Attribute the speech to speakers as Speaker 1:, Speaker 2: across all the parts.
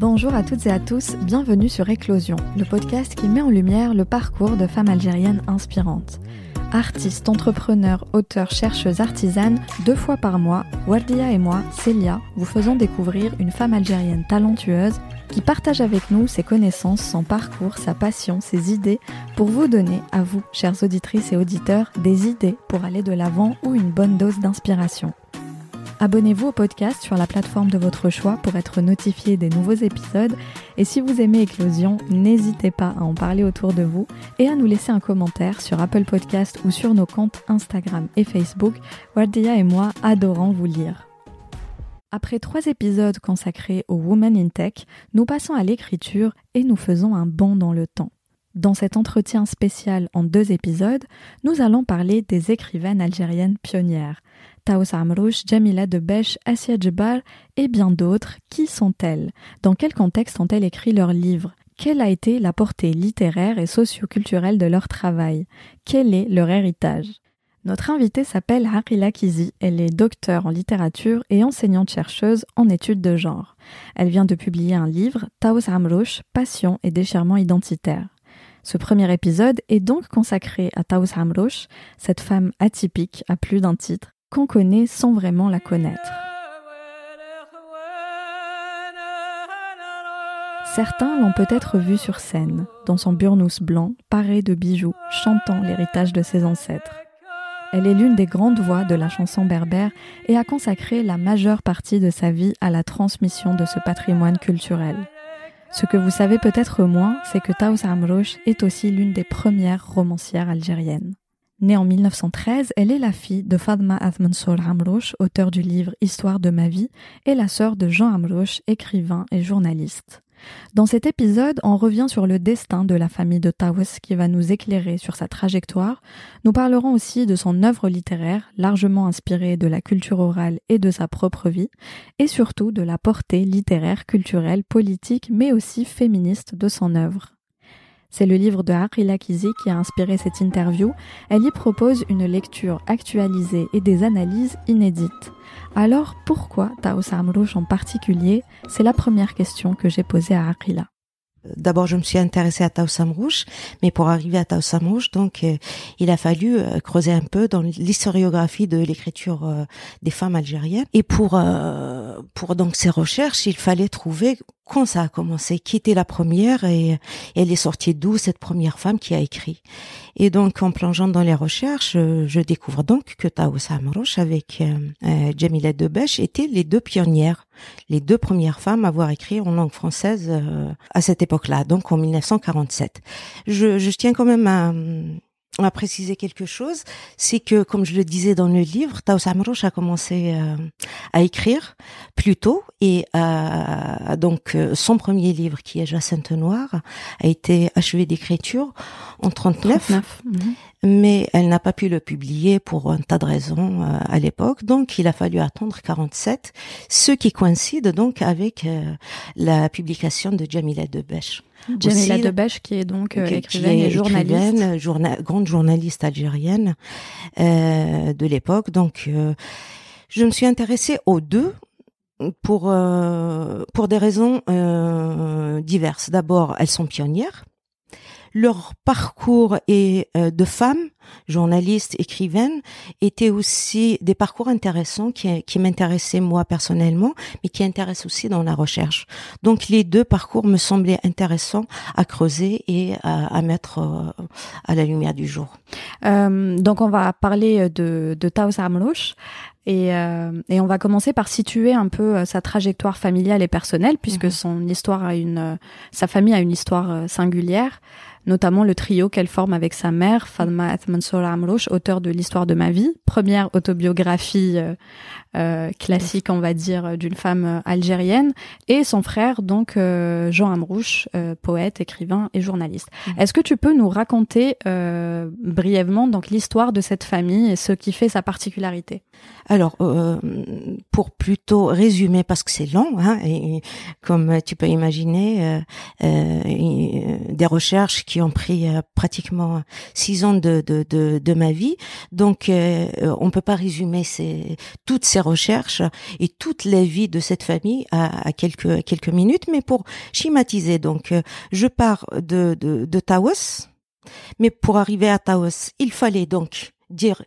Speaker 1: Bonjour à toutes et à tous, bienvenue sur Éclosion, le podcast qui met en lumière le parcours de femmes algériennes inspirantes. Artistes, entrepreneurs, auteurs, chercheuses, artisanes, deux fois par mois, Wardia et moi, Célia, vous faisons découvrir une femme algérienne talentueuse qui partage avec nous ses connaissances, son parcours, sa passion, ses idées, pour vous donner, à vous, chères auditrices et auditeurs, des idées pour aller de l'avant ou une bonne dose d'inspiration. Abonnez-vous au podcast sur la plateforme de votre choix pour être notifié des nouveaux épisodes. Et si vous aimez Éclosion, n'hésitez pas à en parler autour de vous et à nous laisser un commentaire sur Apple Podcast ou sur nos comptes Instagram et Facebook. Wardia et moi adorons vous lire. Après trois épisodes consacrés aux Women in Tech, nous passons à l'écriture et nous faisons un bond dans le temps. Dans cet entretien spécial en deux épisodes, nous allons parler des écrivaines algériennes pionnières. Taous Amrouche, Jamila Debesh, Assia Djebar et bien d'autres. Qui sont-elles? Dans quel contexte ont-elles écrit leurs livres? Quelle a été la portée littéraire et socioculturelle de leur travail? Quel est leur héritage? Notre invitée s'appelle Harila Kizi, elle est docteure en littérature et enseignante-chercheuse en études de genre. Elle vient de publier un livre, Taous Amrouche, Passion et déchirement identitaire. Ce premier épisode est donc consacré à Taous Amrouche, cette femme atypique à plus d'un titre, qu'on connaît sans vraiment la connaître. Certains l'ont peut-être vue sur scène, dans son burnous blanc, paré de bijoux, chantant l'héritage de ses ancêtres. Elle est l'une des grandes voix de la chanson berbère et a consacré la majeure partie de sa vie à la transmission de ce patrimoine culturel. Ce que vous savez peut-être moins, c'est que Taous Amrouche est aussi l'une des premières romancières algériennes. Née en 1913, elle est la fille de Fadma Azmansour Amrouche, auteur du livre Histoire de ma vie, et la sœur de Jean Amrouche, écrivain et journaliste. Dans cet épisode, on revient sur le destin de la famille de Taous qui va nous éclairer sur sa trajectoire. Nous parlerons aussi de son œuvre littéraire, largement inspirée de la culture orale et de sa propre vie, et surtout de la portée littéraire, culturelle, politique, mais aussi féministe de son œuvre. C'est le livre de Harila Kizi qui a inspiré cette interview. Elle y propose une lecture actualisée et des analyses inédites. Alors pourquoi Taous Amrouche en particulier? C'est la première question que j'ai posée à Harila.
Speaker 2: D'abord, je me suis intéressée à Taous Samrouche, mais pour arriver à Taous Samrouche, donc, euh, il a fallu euh, creuser un peu dans l'historiographie de l'écriture euh, des femmes algériennes. Et pour pour donc ces recherches, il fallait trouver quand ça a commencé, qui était la première et, elle est sortie d'où cette première femme qui a écrit. Et donc, en plongeant dans les recherches, je, découvre donc que Taous Samrouche avec euh, Jamila Debeche étaient les deux pionnières les deux premières femmes à avoir écrit en langue française euh, à cette époque-là, donc en 1947. Je, je tiens quand même à, à préciser quelque chose, c'est que, comme je le disais dans le livre, Taous Amrouche a commencé euh, à écrire plus tôt et euh, donc euh, son premier livre, qui est Jacinthe Noire, a été achevé d'écriture en 39, 39 mais elle n'a pas pu le publier pour un tas de raisons à l'époque, donc il a fallu attendre 47, ce qui coïncide donc avec la publication de Jamila Debeche.
Speaker 1: Jamila Debeche, qui est donc euh, écrivaine et journaliste.
Speaker 2: grande journaliste algérienne euh, de l'époque. Donc, euh, je me suis intéressée aux deux pour pour des raisons diverses. D'abord, elles sont pionnières leur parcours et euh, de femmes, journalistes, écrivaines, étaient aussi des parcours intéressants qui, qui m'intéressaient moi personnellement, mais qui intéressent aussi dans la recherche. Donc les deux parcours me semblaient intéressants à creuser et à, à mettre euh, à la lumière du jour.
Speaker 1: Euh, donc on va parler de, de Taos Amrouche. Et, euh, et, on va commencer par situer un peu sa trajectoire familiale et personnelle, puisque mhm. son histoire a une, sa famille a une histoire singulière notamment le trio qu'elle forme avec sa mère, Fadma Mansour Amrouche, auteur de l'histoire de ma vie, première autobiographie euh, euh, classique, on va dire, d'une femme euh, algérienne, et son frère, donc Jean Amrouche, poète, écrivain et journaliste. Mhm. Est-ce que tu peux nous raconter brièvement donc l'histoire de cette famille et ce qui fait sa particularité?
Speaker 2: Alors, pour plutôt résumer, parce que c'est long, hein, et, comme tu peux imaginer, euh, euh, des recherches qui ont pris pratiquement six ans de, de, de, de ma vie. Donc, on peut pas résumer ces, toutes ces recherches et toute la vie de cette famille à, quelques quelques minutes, mais pour schématiser. Donc, je pars de de, Taos, mais pour arriver à Taos, il fallait donc dire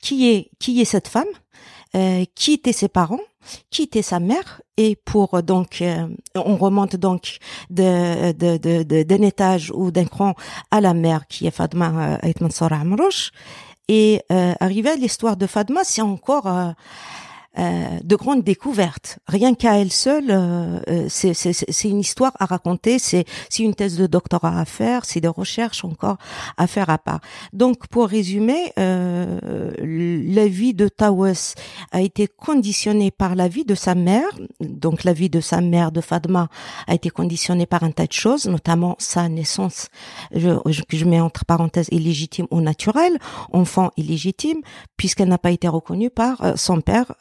Speaker 2: qui est qui est cette femme, euh, qui étaient ses parents, qui était sa mère, et pour donc euh, on remonte donc d'un étage ou d'un cran à la mère qui est Fadma Ait Mansour Amrouche, et euh, à l'histoire de Fadma, c'est encore euh, euh, de grandes découvertes. Rien qu'à elle seule, euh, euh, c'est une histoire à raconter, c'est une thèse de doctorat à faire, c'est des recherches encore à faire à part. Donc, pour résumer, la vie de Tawes a été conditionnée par la vie de sa mère. Donc, la vie de sa mère, de Fadma, a été conditionnée par un tas de choses, notamment sa naissance, je, je, je mets entre parenthèses, illégitime ou naturelle, enfant illégitime, puisqu'elle n'a pas été reconnue par son père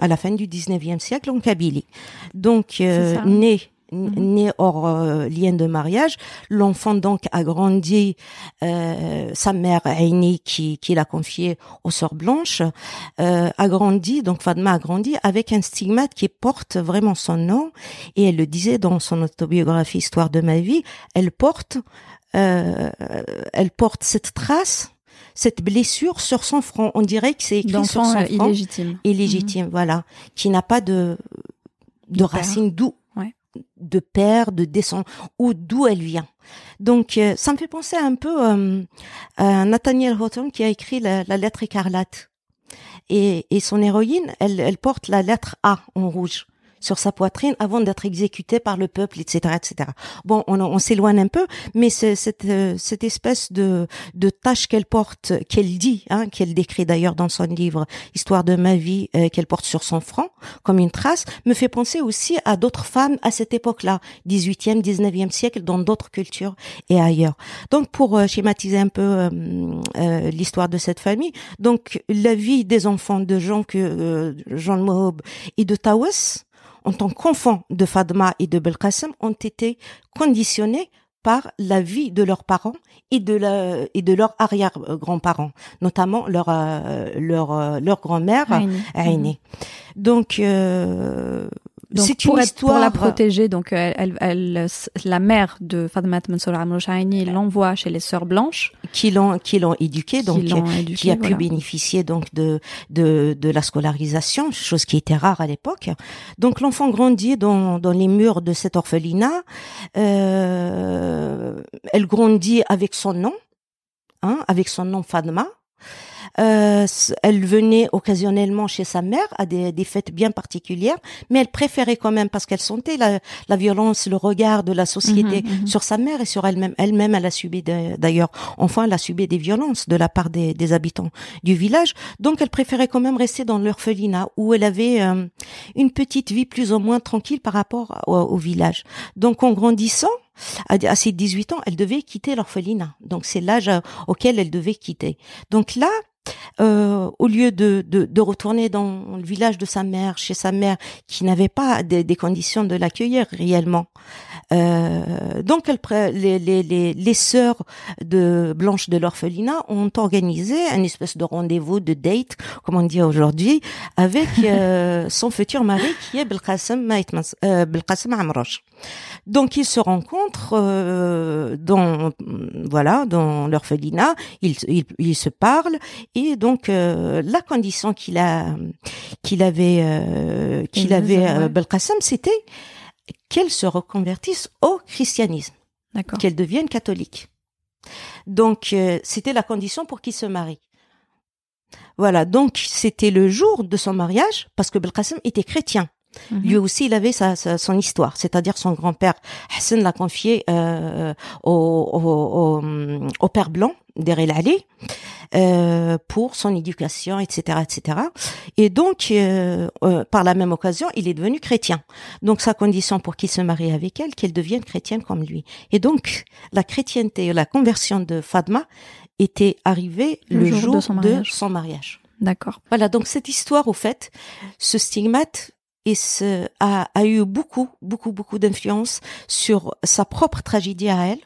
Speaker 2: à la fin du 19e siècle en Kabylie. Donc, euh, né mhm. né hors euh, lien de mariage. L'enfant donc a grandi, euh, sa mère Aini qui, qui l'a confié aux sœurs blanches, euh, a grandi, donc Fadma a grandi avec un stigmate qui porte vraiment son nom et elle le disait dans son autobiographie Histoire de ma vie, elle porte, elle porte cette trace cette blessure sur son front. On dirait que c'est écrit sur son front.
Speaker 1: illégitime.
Speaker 2: Illégitime, mhm. voilà. Qui n'a pas de, de racine d'où, de père, de descend, ou d'où elle vient. Donc, euh, ça me fait penser un peu euh, à Nathaniel Houghton qui a écrit la, lettre écarlate. Et, et son héroïne, elle, elle porte la lettre A en rouge sur sa poitrine avant d'être exécuté par le peuple, etc., etc. Bon, on, s'éloigne un peu, mais cette, euh, cette espèce de, de tâche qu'elle porte, qu'elle dit, hein, qu'elle décrit d'ailleurs dans son livre Histoire de ma vie, euh, qu'elle porte sur son front comme une trace, me fait penser aussi à d'autres femmes à cette époque-là, 18e, 19e siècle, dans d'autres cultures et ailleurs. Donc, pour euh, schématiser un peu l'histoire de cette famille, donc la vie des enfants de Jean que Jean Mohob et de Tawas, en tant qu'enfants de Fadma et de Belkacem, ont été conditionnés par la vie de leurs parents et de la, et de leurs arrière-grands-parents, notamment leur euh, leur euh, leur grand-mère Aïné. Donc euh,
Speaker 1: c'est une histoire pour la protéger. Donc, elle, elle, la mère de Fadmat Mansour Amrouchaini l'envoie chez les sœurs blanches,
Speaker 2: qui l'ont qui l'ont éduquée, donc qui, a pu bénéficier donc de de de la scolarisation, chose qui était rare à l'époque. Donc, l'enfant grandit dans dans les murs de cet orphelinat. Euh, elle grandit avec son nom, hein, avec son nom Fadma. Euh, elle venait occasionnellement chez sa mère à des, des, fêtes bien particulières, mais elle préférait quand même parce qu'elle sentait la, la, violence, le regard de la société mhm, mhm. sur sa mère et sur elle-même. Elle-même, elle a subi d'ailleurs, enfin, elle a subi des violences de la part des, des, habitants du village. Donc, elle préférait quand même rester dans l'orphelinat où elle avait euh, une petite vie plus ou moins tranquille par rapport au, au village. Donc, en grandissant, à ses 18 ans, elle devait quitter l'orphelinat. Donc c'est l'âge euh, auquel elle devait quitter. Donc là, euh, au lieu de, de, retourner dans le village de sa mère, chez sa mère, qui n'avait pas des conditions de l'accueillir réellement. Euh, donc, elle, les, les, les, les sœurs de Blanche de l'orphelinat ont organisé un espèce de rendez-vous, de date, comme on dit aujourd'hui, avec euh, son futur mari qui est Belkacem euh, Amroche. Donc ils se rencontrent euh, dans voilà dans l'orphelinat, ils, ils, ils, se parlent et donc euh, la condition qu'il a qu'il avait euh, qu'il avait euh, Belkacem c'était qu'elle se reconvertisse au christianisme, qu'elle devienne catholique. Donc c'était la condition pour qu'il se marie. Voilà, donc c'était le jour de son mariage parce que Belkacem était chrétien. Mhm. Lui aussi, il avait sa, son histoire, c'est-à-dire son grand-père Hassan l'a confié euh, au, au, au, père blanc d'Erel Ali euh, pour son éducation, etc., etc. Et donc, euh, euh, par la même occasion, il est devenu chrétien. Donc, sa condition pour qu'il se marie avec elle, qu'elle devienne chrétienne comme lui. Et donc, la chrétienté, la conversion de Fadma était arrivée le, jour, de son mariage.
Speaker 1: D'accord.
Speaker 2: Voilà, donc cette histoire, au fait, ce stigmate et ce, a, a, eu beaucoup, beaucoup, beaucoup d'influence sur sa propre tragédie à elle,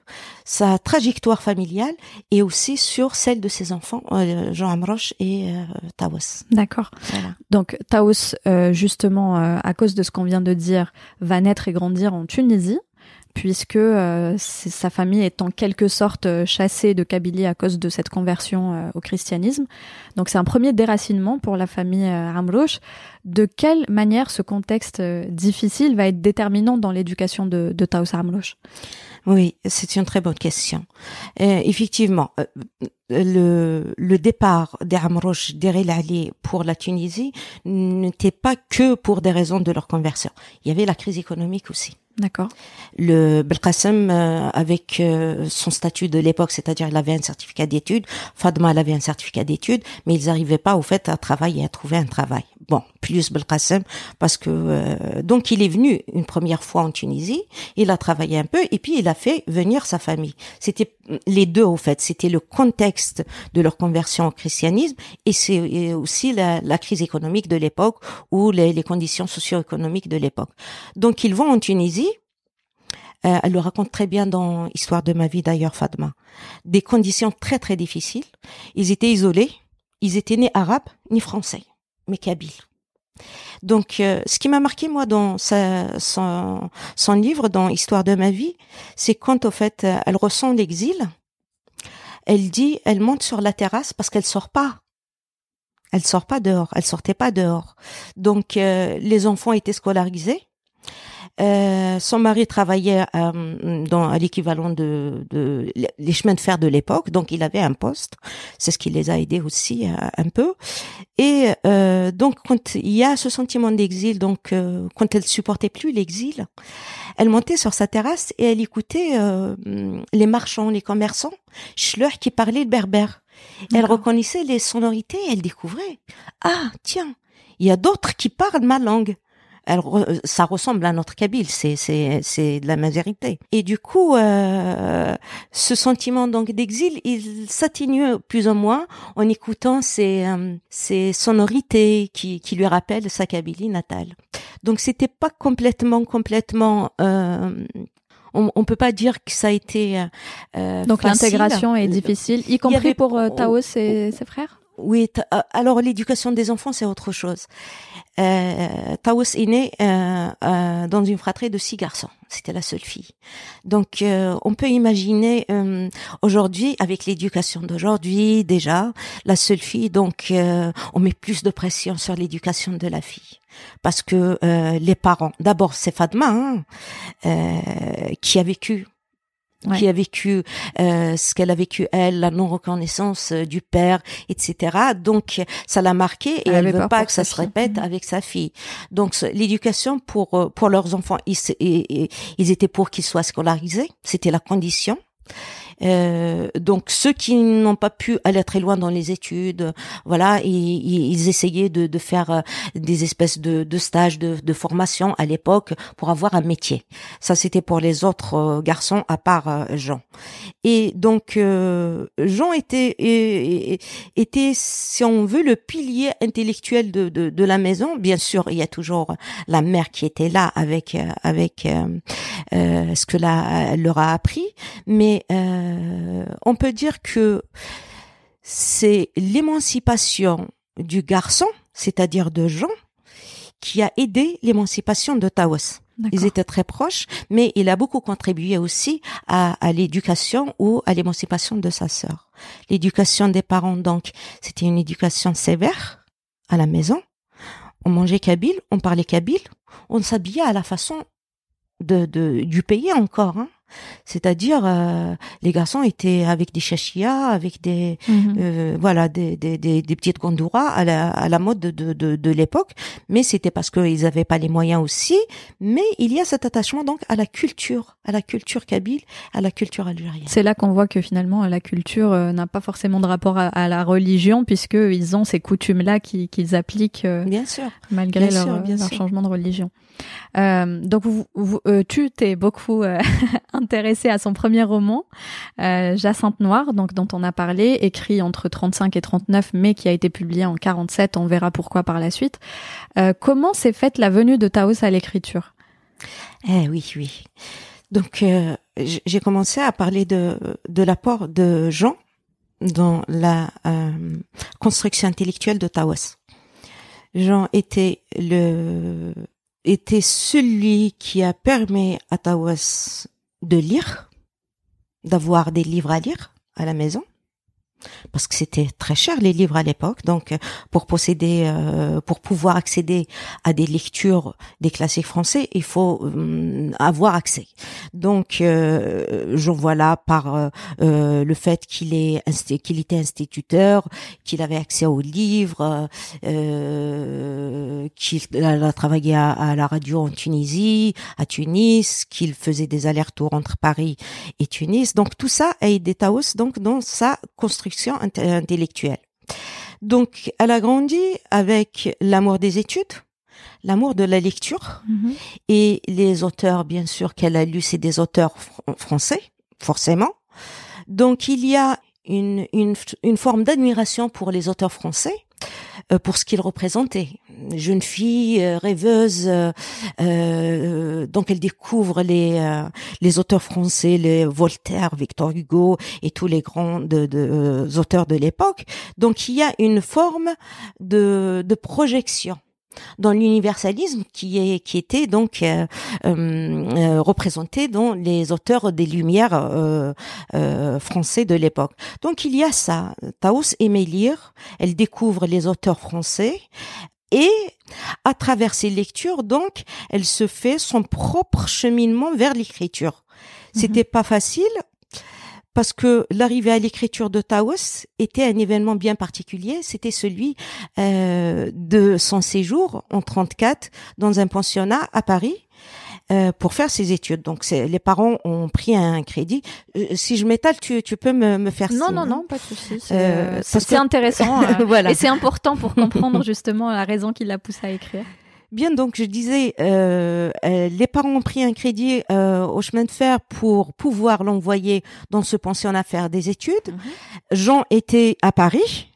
Speaker 2: sa trajectoire familiale et aussi sur celle de ses enfants, euh, Jean Amroche et euh, Taos.
Speaker 1: D'accord.
Speaker 2: Voilà.
Speaker 1: Donc Taos, euh, justement, euh, à cause de ce qu'on vient de dire, va naître et grandir en Tunisie puisque euh, sa famille est en quelque sorte euh, chassée de Kabylie à cause de cette conversion euh, au christianisme. Donc c'est un premier déracinement pour la famille Amrouche. De quelle manière ce contexte difficile va être déterminant dans l'éducation de, de Amrouche
Speaker 2: Oui, c'est une très bonne question. effectivement, le, le départ d'Amrouche d'Erel pour la Tunisie n'était pas que pour des raisons de leur conversion. Il y avait la crise économique aussi.
Speaker 1: D'accord.
Speaker 2: Le Belkacem, euh, avec euh, son statut de l'époque, c'est-à-dire il avait un certificat d'études, Fadma elle avait un certificat d'études, mais ils n'arrivaient pas au fait à travailler, à trouver un travail. Bon, plus Belkacem, parce que euh, donc il est venu une première fois en Tunisie, il a travaillé un peu et puis il a fait venir sa famille. C'était les deux au fait, c'était le contexte de leur conversion au christianisme et c'est aussi la, crise économique de l'époque ou les, conditions socio-économiques de l'époque. Donc ils vont en Tunisie euh, elle le raconte très bien dans Histoire de ma vie d'ailleurs, Fadma. Des conditions très très difficiles. Ils étaient isolés. Ils étaient nés arabes ni français, mais kabyles. Donc, euh, ce qui m'a marqué moi dans sa, son, son livre, dans Histoire de ma vie, c'est quand au fait elle ressent l'exil. Elle dit, elle monte sur la terrasse parce qu'elle sort pas. Elle sort pas dehors. Elle sortait pas dehors. Donc, euh, les enfants étaient scolarisés. Euh, son mari travaillait euh, dans à l'équivalent de, de, les chemins de fer de l'époque, donc il avait un poste. C'est ce qui les a aidés aussi euh, un peu. Et euh, donc quand il y a ce sentiment d'exil, donc euh, quand elle supportait plus l'exil, elle montait sur sa terrasse et elle écoutait les marchands, les commerçants, Schleur qui parlaient le berbère. Elle reconnaissait les sonorités, elle découvrait. Ah tiens, il y a d'autres qui parlent ma langue elle, ça ressemble à notre Kabyle, c'est c'est c'est de la vérité. Et du coup, euh, ce sentiment donc d'exil, il s'atténue plus ou moins en écoutant ces euh, ces sonorités qui qui lui rappellent sa Kabylie natale. Donc c'était pas complètement complètement euh, on, on peut pas dire que ça a été euh,
Speaker 1: donc l'intégration est difficile, y compris pour euh, Taos et ses frères?
Speaker 2: Oui, euh, alors l'éducation des enfants c'est autre chose. Euh, Taos est né euh, euh, dans une fratrie de six garçons. C'était la seule fille. Donc euh, on peut imaginer euh, aujourd'hui avec l'éducation d'aujourd'hui déjà la seule fille. Donc on met plus de pression sur l'éducation de la fille parce que les parents. D'abord c'est Fadma hein, qui a vécu ouais. qui a vécu euh, ce qu'elle a vécu elle, la non reconnaissance euh, du père, etc. Donc ça l'a marqué et elle, elle veut pas que ça se répète mmh. avec sa fille. Donc l'éducation pour euh, pour leurs enfants, ils, ils, ils étaient pour qu'ils soient scolarisés, c'était la condition. Euh, donc ceux qui n'ont pas pu aller très loin dans les études, voilà, ils, ils essayaient de, de, faire euh, des espèces de, de stages de, de, formation à l'époque pour avoir un métier. Ça, c'était pour les autres euh, garçons à part Jean. Et donc Jean était était, si on veut, le pilier intellectuel de, de, de, la maison. Bien sûr, il y a toujours la mère qui était là avec avec ce que là elle leur a appris, mais euh, euh, on peut dire que c'est l'émancipation du garçon, c'est-à-dire de Jean, qui a aidé l'émancipation de Taos. Ils étaient très proches, mais il a beaucoup contribué aussi à, à l'éducation ou à l'émancipation de sa sœur. L'éducation des parents, donc, c'était une éducation sévère à la maison. On mangeait kabyle, on parlait kabyle, on s'habillait à la façon de, de, du pays encore. Hein. C'est-à-dire, euh, les garçons étaient avec des chachia, avec des, mm-hmm. euh, voilà, des, des, des, des, petites gondouras à la, à la mode de, de, de, l'époque. Mais c'était parce qu'ils n'avaient pas les moyens aussi. Mais il y a cet attachement donc à la culture, à la culture kabyle, à la culture algérienne.
Speaker 1: C'est là qu'on voit que finalement la culture euh, n'a pas forcément de rapport à, à la religion, puisque ils ont ces coutumes-là qu'ils qu appliquent. Euh,
Speaker 2: bien sûr.
Speaker 1: Malgré
Speaker 2: bien
Speaker 1: leur,
Speaker 2: sûr, bien
Speaker 1: leur
Speaker 2: sûr.
Speaker 1: changement de religion. Euh, donc vous, vous tu t'es beaucoup intéressée à son premier roman, euh, Jacinthe Noire, donc dont on a parlé, écrit entre 35 et 39, mais qui a été publié en 47. On verra pourquoi par la suite. Euh, comment s'est faite la venue de Taos à l'écriture?
Speaker 2: Eh oui, oui. Donc euh, j'ai commencé à parler de de l'apport de Jean dans la euh, construction intellectuelle de Taos. Jean était le était celui qui a permis à Tawas de lire, d'avoir des livres à lire à la maison, parce que c'était très cher les livres à l'époque. Donc, euh, pour posséder, euh, pour pouvoir accéder à des lectures des classiques français, il faut euh, avoir accès. Donc, je vois là par le fait qu'il est qu'il était instituteur, qu'il avait accès aux livres, qu'il a travaillé à, à, la radio en Tunisie, à Tunis, qu'il faisait des allers-retours entre Paris et Tunis. Donc, tout ça a aidé Taos donc dans sa construction intellectuelle. Donc, elle a grandi avec l'amour des études, l'amour de la lecture, mm-hmm. et les auteurs, bien sûr, qu'elle a lus, c'est des auteurs français, forcément. Donc, il y a une, une, une forme d'admiration pour les auteurs français, euh, pour ce qu'ils représentaient. Jeune fille euh, rêveuse, euh, donc elle découvre les les auteurs français, les Voltaire, Victor Hugo et tous les grands de, auteurs de l'époque. Donc il y a une forme de de projection dans l'universalisme qui est qui était donc euh, euh, représenté dans les auteurs des Lumières euh, français de l'époque. Donc il y a ça. Taos aimait lire, elle découvre les auteurs français et à travers ses lectures, donc, elle se fait son propre cheminement vers l'écriture. C'était mhm. pas facile parce que l'arrivée à l'écriture de Taos était un événement bien particulier. C'était celui euh, de son séjour en 34 dans un pensionnat à Paris. Euh, pour faire ses études. Donc, les parents ont pris un crédit. Euh, si je m'étale, tu, tu peux me, me faire
Speaker 1: Non, non, non, pas de souci. C'est intéressant. voilà. Et c'est important pour comprendre justement la raison qui l'a poussé à écrire.
Speaker 2: Bien, donc je disais, euh, euh, les parents ont pris un crédit euh, au chemin de fer pour pouvoir l'envoyer dans ce pensionnat faire des études. Mhm. Jean était à Paris,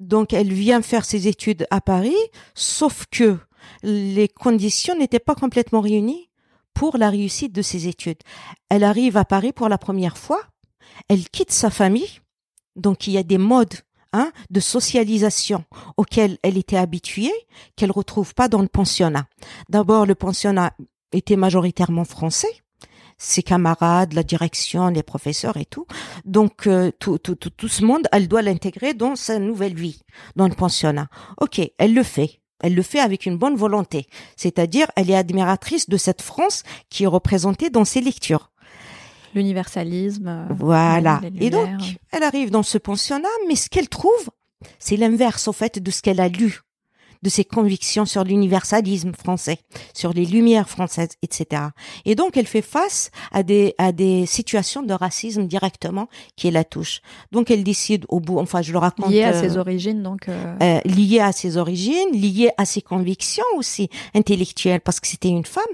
Speaker 2: donc elle vient faire ses études à Paris, sauf que les conditions n'étaient pas complètement réunies pour la réussite de ses études. Elle arrive à Paris pour la première fois, elle quitte sa famille, donc il y a des modes Hein, de socialisation auquel elle était habituée, qu'elle retrouve pas dans le pensionnat. D'abord, le pensionnat était majoritairement français, ses camarades, la direction, les professeurs et tout. Donc euh, tout, tout, tout, tout ce monde, elle doit l'intégrer dans sa nouvelle vie, dans le pensionnat. Ok, elle le fait. Elle le fait avec une bonne volonté, c'est-à-dire elle est admiratrice de cette France qui est représentée dans ses lectures.
Speaker 1: L'universalisme. Euh,
Speaker 2: voilà. Et donc, elle arrive dans ce pensionnat, mais ce qu'elle trouve, c'est l'inverse, au fait, de ce qu'elle a lu de ses convictions sur l'universalisme français, sur les lumières françaises, etc. Et donc, elle fait face à des, à des situations de racisme directement qui la touchent. Donc, elle décide au bout, enfin, je le raconte.
Speaker 1: Liée à ses euh, origines, donc.
Speaker 2: Euh... euh liée à ses origines, liée à ses convictions aussi intellectuelles, parce que c'était une femme,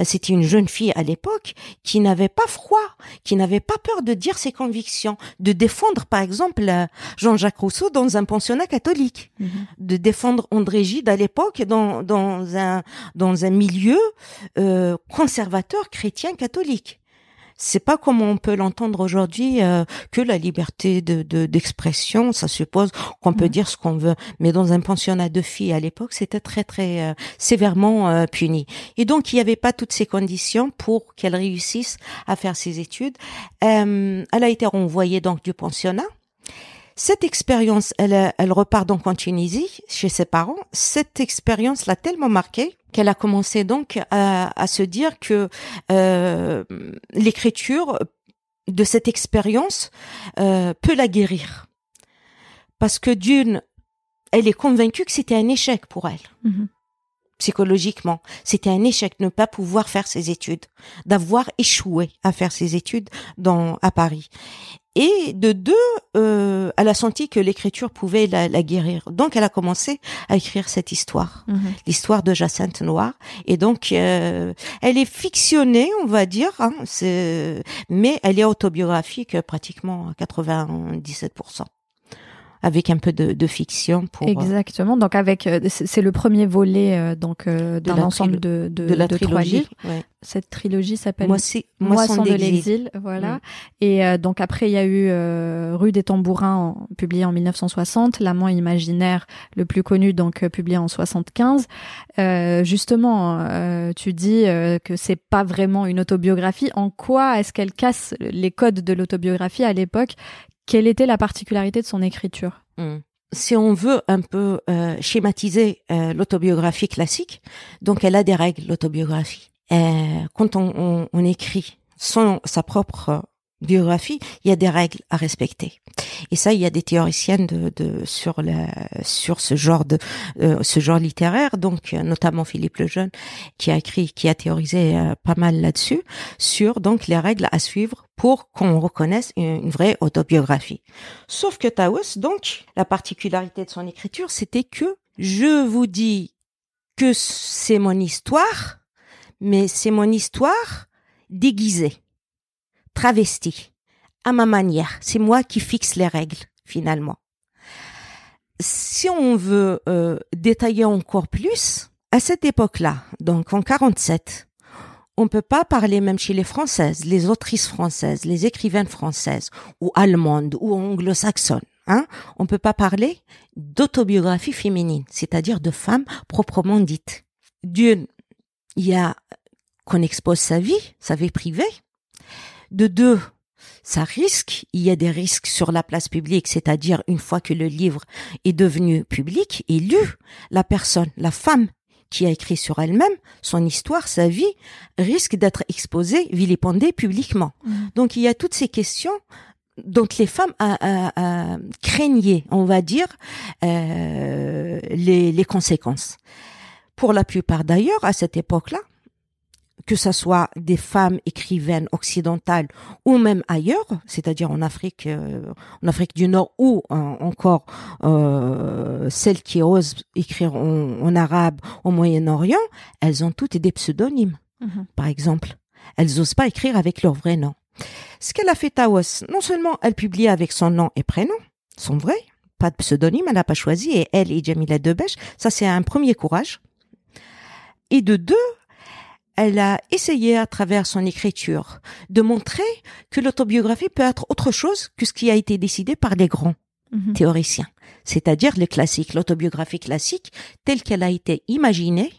Speaker 2: euh, c'était une jeune fille à l'époque qui n'avait pas froid, qui n'avait pas peur de dire ses convictions, de défendre, par exemple, Jean-Jacques Rousseau dans un pensionnat catholique, mhm. de défendre André à l'époque dans, dans, un, dans un milieu euh, conservateur chrétien catholique. C'est pas comme on peut l'entendre aujourd'hui euh, que la liberté de d'expression, ça suppose qu'on peut mmh. dire ce qu'on veut. Mais dans un pensionnat de filles à l'époque, c'était très très euh, sévèrement puni. Et donc il n'y avait pas toutes ces conditions pour qu'elle réussisse à faire ses études. elle a été renvoyée donc du pensionnat. Cette expérience, elle, elle repart donc en Tunisie, chez ses parents. Cette expérience l'a tellement marquée qu'elle a commencé donc à, à se dire que euh, l'écriture de cette expérience euh, peut la guérir. Parce que d'une, elle est convaincue que c'était un échec pour elle. Mm-hmm. psychologiquement. C'était un échec de ne pas pouvoir faire ses études, d'avoir échoué à faire ses études dans à Paris. Et de deux, euh, elle a senti que l'écriture pouvait la, la, guérir. Donc, elle a commencé à écrire cette histoire,
Speaker 1: Mhm.
Speaker 2: l'histoire de Jacinthe Noir. Et donc, euh, elle est fictionnée, on va dire, hein, c'est- mais elle est autobiographique pratiquement à 97%, avec un peu de, de fiction pour euh,
Speaker 1: Exactement. Donc avec, euh, c'est le premier volet euh, donc
Speaker 2: De
Speaker 1: d'un ensemble de, de,
Speaker 2: de la
Speaker 1: de trois
Speaker 2: trilogie.
Speaker 1: livres.
Speaker 2: ouais.
Speaker 1: Cette trilogie s'appelle
Speaker 2: Moisson,
Speaker 1: Moisson de l'exil, voilà. Et euh, donc après, il y a eu euh, Rue des Tambourins, en- publié en 1960, L'amant imaginaire, le plus connu, donc publié en 75. Euh, justement, euh, tu dis euh, que c'est pas vraiment une autobiographie. En quoi est-ce qu'elle casse les codes de l'autobiographie à l'époque Quelle était la particularité de son écriture?
Speaker 2: Mm. Si on veut un peu euh, schématiser euh, l'autobiographie classique, donc elle a des règles, l'autobiographie. Euh, quand on, on, on écrit son, sa propre biographie, il y a des règles à respecter. Et ça, il y a des théoriciennes de, de sur la sur ce genre de euh, ce genre littéraire, donc euh, notamment Philippe Lejeune, qui a écrit, qui a théorisé euh, pas mal là-dessus, sur donc les règles à suivre pour qu'on reconnaisse une, une vraie autobiographie. Sauf que Taos, donc, la particularité de son écriture, c'était que je vous dis que c'est mon histoire, mais c'est mon histoire déguisée, travestie, à ma manière. C'est moi qui fixe les règles, finalement. Si on veut euh, détailler encore plus, à cette époque-là, donc en 47, on peut pas parler même chez les Françaises, les autrices françaises, les écrivaines françaises, ou allemandes, ou anglo-saxonnes, hein. On peut pas parler d'autobiographie féminine, c'est-à-dire de femmes proprement dites. D'une, il y a qu'on expose sa vie, sa vie privée. De deux, ça risque, il y a des risques sur la place publique, c'est-à-dire une fois que le livre est devenu public et lu, la personne, la femme qui a écrit sur elle-même, son histoire, sa vie, risque d'être exposée, vilipendée publiquement.
Speaker 1: Mhm.
Speaker 2: Donc il y a toutes ces questions dont les femmes a, a- a- craignaient, on va dire, euh, les, les conséquences. Pour la plupart d'ailleurs, à cette époque-là, que ce soit des femmes écrivaines occidentales ou même ailleurs, c'est-à-dire en Afrique, euh, en Afrique du Nord ou euh, encore euh, celles qui osent écrire en, en arabe au Moyen-Orient, elles ont toutes des pseudonymes
Speaker 1: Mhm.
Speaker 2: par exemple. Elles osent pas écrire avec leur vrai nom. Ce qu'elle a fait Taos, non seulement elle publie avec son nom et prénom, son vrai, pas de pseudonyme, elle n'a pas choisi, et elle et Jamila Debeche, ça c'est un premier courage. Et de deux, elle a essayé à travers son écriture de montrer que l'autobiographie peut être autre chose que ce qui a été décidé par les grands
Speaker 1: Mhm.
Speaker 2: théoriciens, c'est-à-dire le classique, l'autobiographie classique telle qu'elle a été imaginée,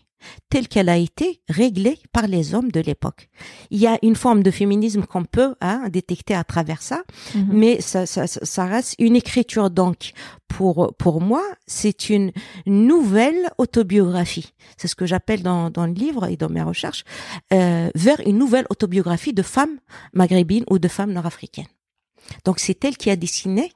Speaker 2: telle qu'elle a été réglée par les hommes de l'époque. Il y a une forme de féminisme qu'on peut hein, détecter à travers ça,
Speaker 1: Mhm.
Speaker 2: mais ça, ça, ça- ça reste une écriture donc pour pour moi c'est une nouvelle autobiographie c'est ce que j'appelle dans, dans le livre et dans mes recherches euh, vers une nouvelle autobiographie de femmes maghrébines ou de femmes nord-africaines donc c'est elle qui a dessiné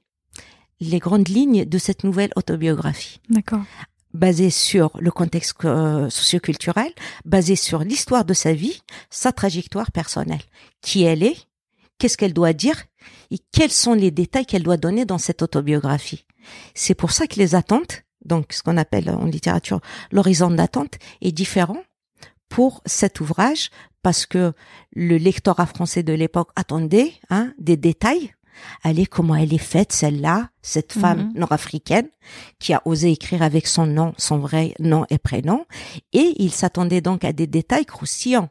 Speaker 2: les grandes lignes de cette nouvelle autobiographie
Speaker 1: D'accord.
Speaker 2: Basée sur le contexte euh, socioculturel, basée sur l'histoire de sa vie, sa trajectoire personnelle, qui elle est, qu'est-ce qu'elle doit dire et quels sont les détails qu'elle doit donner dans cette autobiographie. C'est pour ça que les attentes, donc ce qu'on appelle en littérature l'horizon d'attente, est différent pour cet ouvrage parce que le lectorat français de l'époque attendait hein, des détails. Allez, comment elle est faite, celle-là, cette femme
Speaker 1: Mhm.
Speaker 2: nord-africaine qui a osé écrire avec son nom, son vrai nom et prénom. Et il s'attendait donc à des détails croustillants.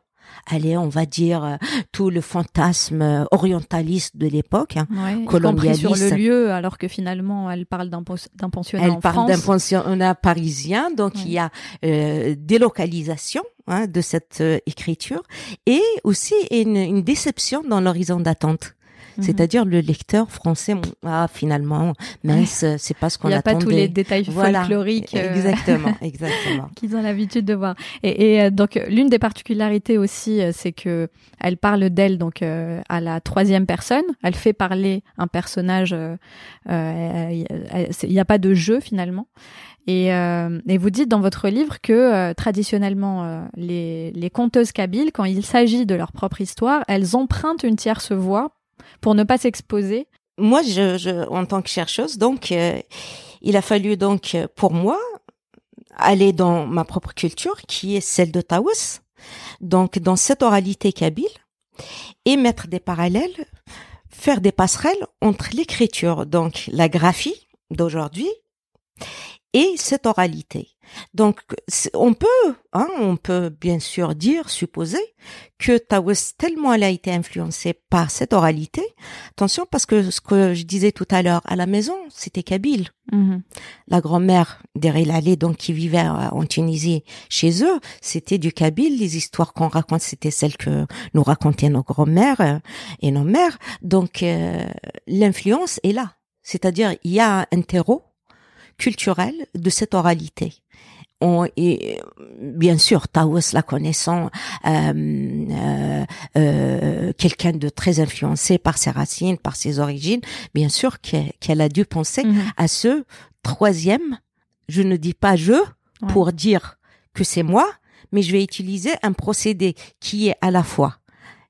Speaker 2: Allez, on va dire euh, tout le fantasme euh, orientaliste de l'époque. hein.
Speaker 1: Ouais, compris sur le
Speaker 2: colonialiste.
Speaker 1: lieu, alors que finalement, elle parle d'un pensionnat
Speaker 2: Elle
Speaker 1: en
Speaker 2: parle d'un pensionnat parisien, donc
Speaker 1: Ouais.
Speaker 2: il y a euh, délocalisation hein, de cette euh, écriture et aussi une, une déception dans l'horizon d'attente.
Speaker 1: Mhm.
Speaker 2: C'est-à-dire le lecteur français, ah finalement, mince, c'est pas ce
Speaker 1: Il
Speaker 2: qu'on
Speaker 1: n'y a
Speaker 2: attendait.
Speaker 1: pas tous les détails
Speaker 2: Voilà.
Speaker 1: folkloriques. euh,
Speaker 2: Exactement, exactement.
Speaker 1: qu'ils ont l'habitude de voir. Et, et, euh, donc l'une des particularités aussi, euh, c'est que elle parle d'elle donc euh, à la troisième personne. Elle fait parler un personnage. euh, euh, Il n'y a pas de jeu finalement. Et, euh, et vous dites dans votre livre que euh, traditionnellement euh, les, les conteuses kabyles, quand il s'agit de leur propre histoire, elles empruntent une tierce voix pour ne pas s'exposer.
Speaker 2: Moi, je, je, en tant que chercheuse, donc, euh, il a fallu donc pour moi aller dans ma propre culture, qui est celle de Taous, donc dans cette oralité kabyle, et mettre des parallèles, faire des passerelles entre l'écriture, donc la graphie d'aujourd'hui, et cette oralité. Donc, on peut, hein, on peut bien sûr dire, supposer que Taouz, tellement elle a été influencée par cette oralité, attention parce que ce que je disais tout à l'heure, à la maison, c'était Kabyle. Mhm. La grand-mère d'Erilali, donc qui vivait en Tunisie chez eux, c'était du Kabyle. Les histoires qu'on raconte, c'était celles que nous racontaient nos grand-mères euh, et nos mères. Donc, euh, l'influence est là. C'est-à-dire, il y a un terreau culturel de cette oralité. On, et bien sûr, Taous la connaissant, euh, euh, euh, quelqu'un de très influencé par ses racines, par ses origines, bien sûr qu'elle a dû penser mhm. à ce troisième. Je ne dis pas je pour dire que c'est moi, mais je vais utiliser un procédé qui est à la fois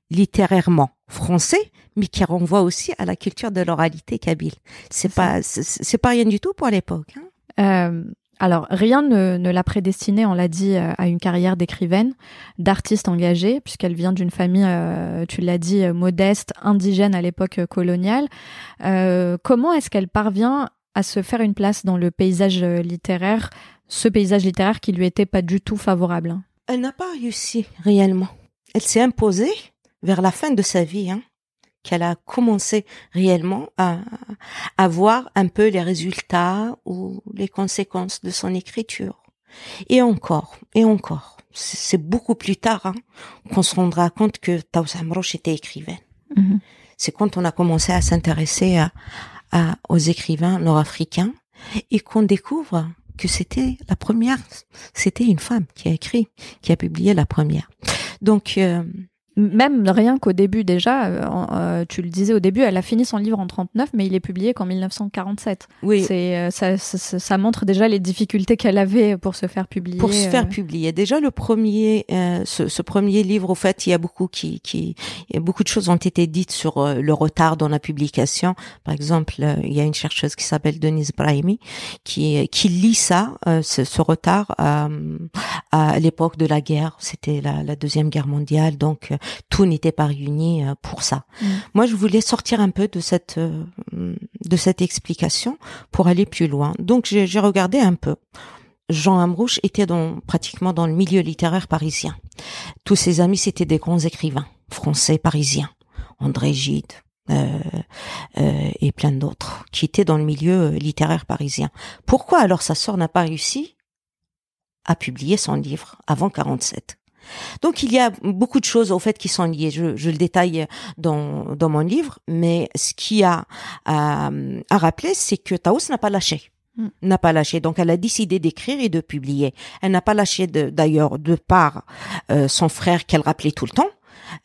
Speaker 2: littérairement français, mais qui renvoie aussi à la culture de l'oralité kabyle. C'est pas, c'est pas rien du tout pour l'époque.
Speaker 1: Hein. Euh, alors, rien ne, ne l'a prédestinée, on l'a dit, euh, à une carrière d'écrivaine, d'artiste engagée, puisqu'elle vient d'une famille, euh, tu l'as dit, modeste, indigène à l'époque coloniale. comment est-ce qu'elle parvient à se faire une place dans le paysage littéraire, ce paysage littéraire qui lui était pas du tout favorable
Speaker 2: Elle n'a pas réussi réellement. Elle s'est imposée vers la fin de sa vie. Hein qu'elle a commencé réellement à, à voir un peu les résultats ou les conséquences de son écriture. Et encore, et encore, c'est beaucoup plus tard hein, qu'on se rendra compte que Amroche était écrivaine. Mm-hmm. C'est quand on a commencé à s'intéresser à, à, aux écrivains nord-africains et qu'on découvre que c'était la première, c'était une femme qui a écrit, qui a publié la première. Donc, euh,
Speaker 1: même rien qu'au début déjà, euh, euh, tu le disais au début, elle a fini son livre en 39, mais il est publié qu'en 1947. Oui. C'est euh, ça, ça, ça, montre déjà les difficultés qu'elle avait pour se faire publier.
Speaker 2: Pour se faire publier. Déjà le premier, ce, ce, premier livre, au fait, il y a beaucoup qui, qui, beaucoup de choses ont été dites sur le retard dans la publication. Par exemple, il y a une chercheuse qui s'appelle Denise Brahimi qui, qui lit ça, ce, ce, retard à, à l'époque de la guerre. C'était la, la deuxième guerre mondiale, donc tout n'était pas réuni euh, pour ça. Mm. Moi, je voulais sortir un peu de cette euh, de cette explication pour aller plus loin. Donc, j'ai regardé un peu. Jean Amrouche était dans, pratiquement dans le milieu littéraire parisien. Tous ses amis, c'était des grands écrivains français parisiens. André Gide, euh, euh, et plein d'autres qui étaient dans le milieu littéraire parisien. Pourquoi alors sa sœur n'a pas réussi à publier son livre avant 47 donc il y a beaucoup de choses au fait qui sont liées. Je, je le détaille dans, dans mon livre, mais ce qui a à, à rappeler, c'est que Taos n'a pas lâché hmm. n'a pas lâché. Donc, elle a décidé d'écrire et de publier. Elle n'a pas lâché d'ailleurs de, par euh, son frère qu'elle rappelait tout le temps.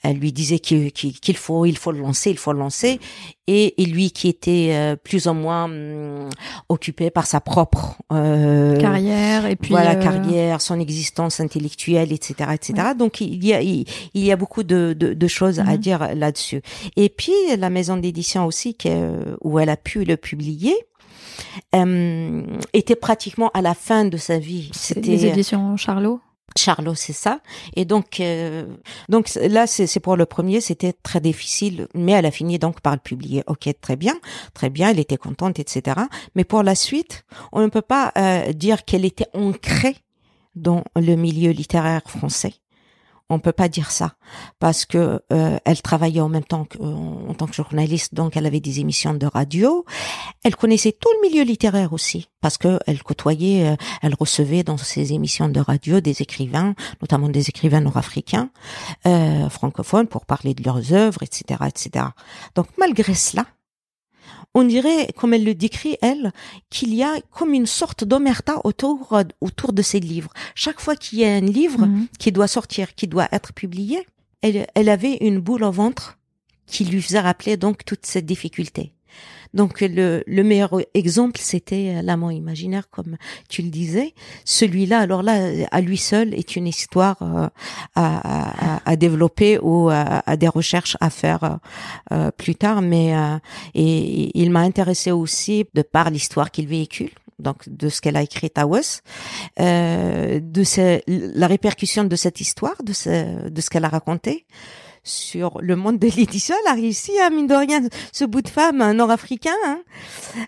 Speaker 2: Elle lui disait qu'il faut, il faut le lancer, il faut le lancer. Et, et lui qui était euh, plus ou moins hum, occupé par sa propre
Speaker 1: euh, carrière et puis
Speaker 2: voilà euh, carrière, son existence intellectuelle, etc., etc. Donc il y a il, y a beaucoup de, de, de choses à mhm. dire là-dessus. Et puis la maison d'édition aussi où elle a pu le publier. Euh, était pratiquement à la fin de sa vie.
Speaker 1: C'était les éditions Charlot?
Speaker 2: Charlot, c'est ça. Et donc, euh, donc là, c'est pour le premier, c'était très difficile, mais elle a fini donc par le publier. Ok, très bien, très bien, elle était contente, etc. Mais pour la suite, on ne peut pas euh, dire qu'elle était ancrée dans le milieu littéraire français on peut pas dire ça parce que euh, elle travaillait en même temps que, en, tant que journaliste, donc elle avait des émissions de radio. Elle connaissait tout le milieu littéraire aussi parce que elle côtoyait, euh, elle recevait dans ses émissions de radio des écrivains, notamment des écrivains nord-africains, euh, francophones, pour parler de leurs œuvres, etc., etc. Donc malgré cela, on dirait, comme elle le décrit, elle, qu'il y a comme une sorte d'omerta autour, autour de ces livres. Chaque fois qu'il y a un livre mhm. qui doit sortir, qui doit être publié, elle, elle avait une boule au ventre qui lui faisait rappeler donc toute cette difficulté. Donc le, le meilleur exemple, c'était l'amant imaginaire, comme tu le disais. Celui-là, alors là, à lui seul, est une histoire euh, à, à, à, développer ou à, à, des recherches à faire euh, plus tard. Mais euh, et il m'a intéressé aussi de par l'histoire qu'il véhicule donc de ce qu'elle a écrit Tawes, euh, de la répercussion de cette histoire, de ce, de ce qu'elle a raconté sur le monde de l'édition. Elle a réussi, à, mine de rien, ce bout de femme nord-africain, hein,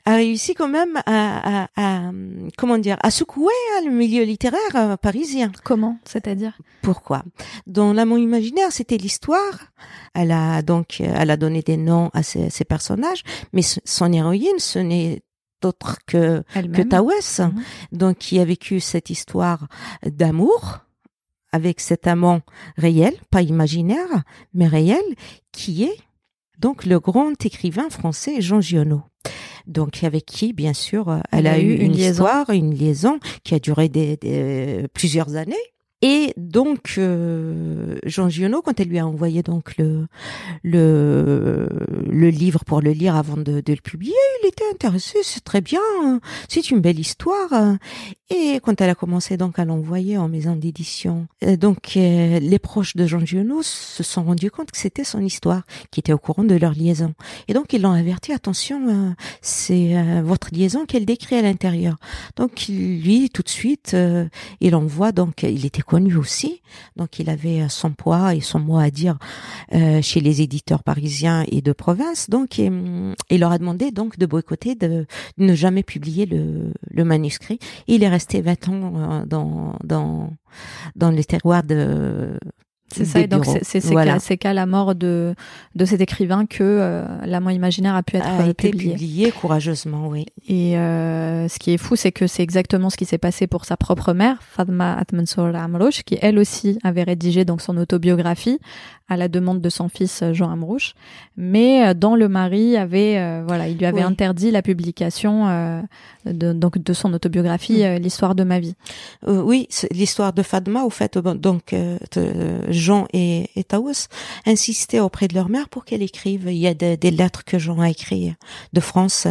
Speaker 2: a réussi quand même à, à, comment dire, à secouer hein, le milieu littéraire euh, parisien.
Speaker 1: Comment C'est-à-dire?
Speaker 2: Pourquoi? Dans l'amont imaginaire, c'était l'histoire. Elle a donc, elle a donné des noms à ces personnages, mais son héroïne, ce n'est autre que, que Tawes, mhm. donc qui a vécu cette histoire d'amour avec cet amant réel, pas imaginaire, mais réel, qui est donc le grand écrivain français Jean Giono. Donc avec qui, bien sûr, elle, a, eu une, histoire, une liaison qui a duré des plusieurs années. Et donc euh, Jean Giono, quand elle lui a envoyé donc le le le livre pour le lire avant de, de le publier, il était intéressé. C'est très bien, c'est une belle histoire. Et quand elle a commencé donc à l'envoyer en maison d'édition, euh, donc euh, les proches de Jean Giono se sont rendus compte que c'était son histoire, qui était au courant de leur liaison. Et donc ils l'ont averti attention, c'est votre liaison qu'elle décrit à l'intérieur. Donc lui tout de suite, il envoie donc il était connu aussi, donc il avait euh, son poids et son mot à dire euh, chez les éditeurs parisiens et de province. Donc il, leur a demandé donc de boycotter, de, ne jamais publier le, le manuscrit. Il est resté 20 ans euh, dans dans dans les terroirs de
Speaker 1: c'est ça, et donc c'est voilà. qu'à la mort de, de cet écrivain que euh, l'amant imaginaire a pu être
Speaker 2: a
Speaker 1: été publié.
Speaker 2: publié courageusement, oui.
Speaker 1: Et euh, ce qui est fou, c'est que c'est exactement ce qui s'est passé pour sa propre mère, Fatma Atmansour Amrouche, qui elle aussi avait rédigé donc son autobiographie à la demande de son fils euh, Jean Amrouche, mais euh, dans le mari avait euh, voilà, il lui avait interdit la publication de, donc de son autobiographie mm. l'histoire de ma vie.
Speaker 2: oui, l'histoire de Fatma au fait donc Jean et, et Taous insistaient auprès de leur mère pour qu'elle écrive. Il y a des, lettres que Jean a écrites de France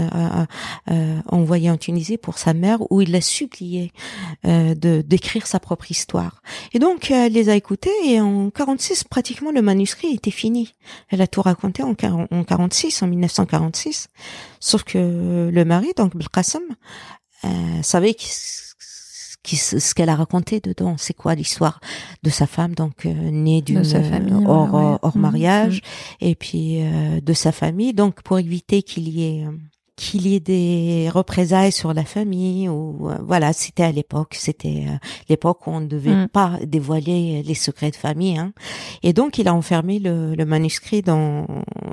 Speaker 2: envoyées en Tunisie pour sa mère où il l'a supplié de d'écrire sa propre histoire. Et donc elle les a écoutées et en 46 pratiquement le manuscrit était fini. Elle a tout raconté en, en 46, en 1946. Sauf que le mari, donc Belkacem, euh, ce qu'elle a raconté dedans. C'est quoi l'histoire de sa femme, donc euh, née d'une hors, hors, mmh, mariage, mmh. et puis euh, de sa famille. Donc pour éviter qu'il y ait qu'il y ait des représailles sur la famille ou euh, voilà c'était à l'époque c'était euh, l'époque où on ne devait mm. pas dévoiler les secrets de famille hein. et donc il a enfermé le, le manuscrit dans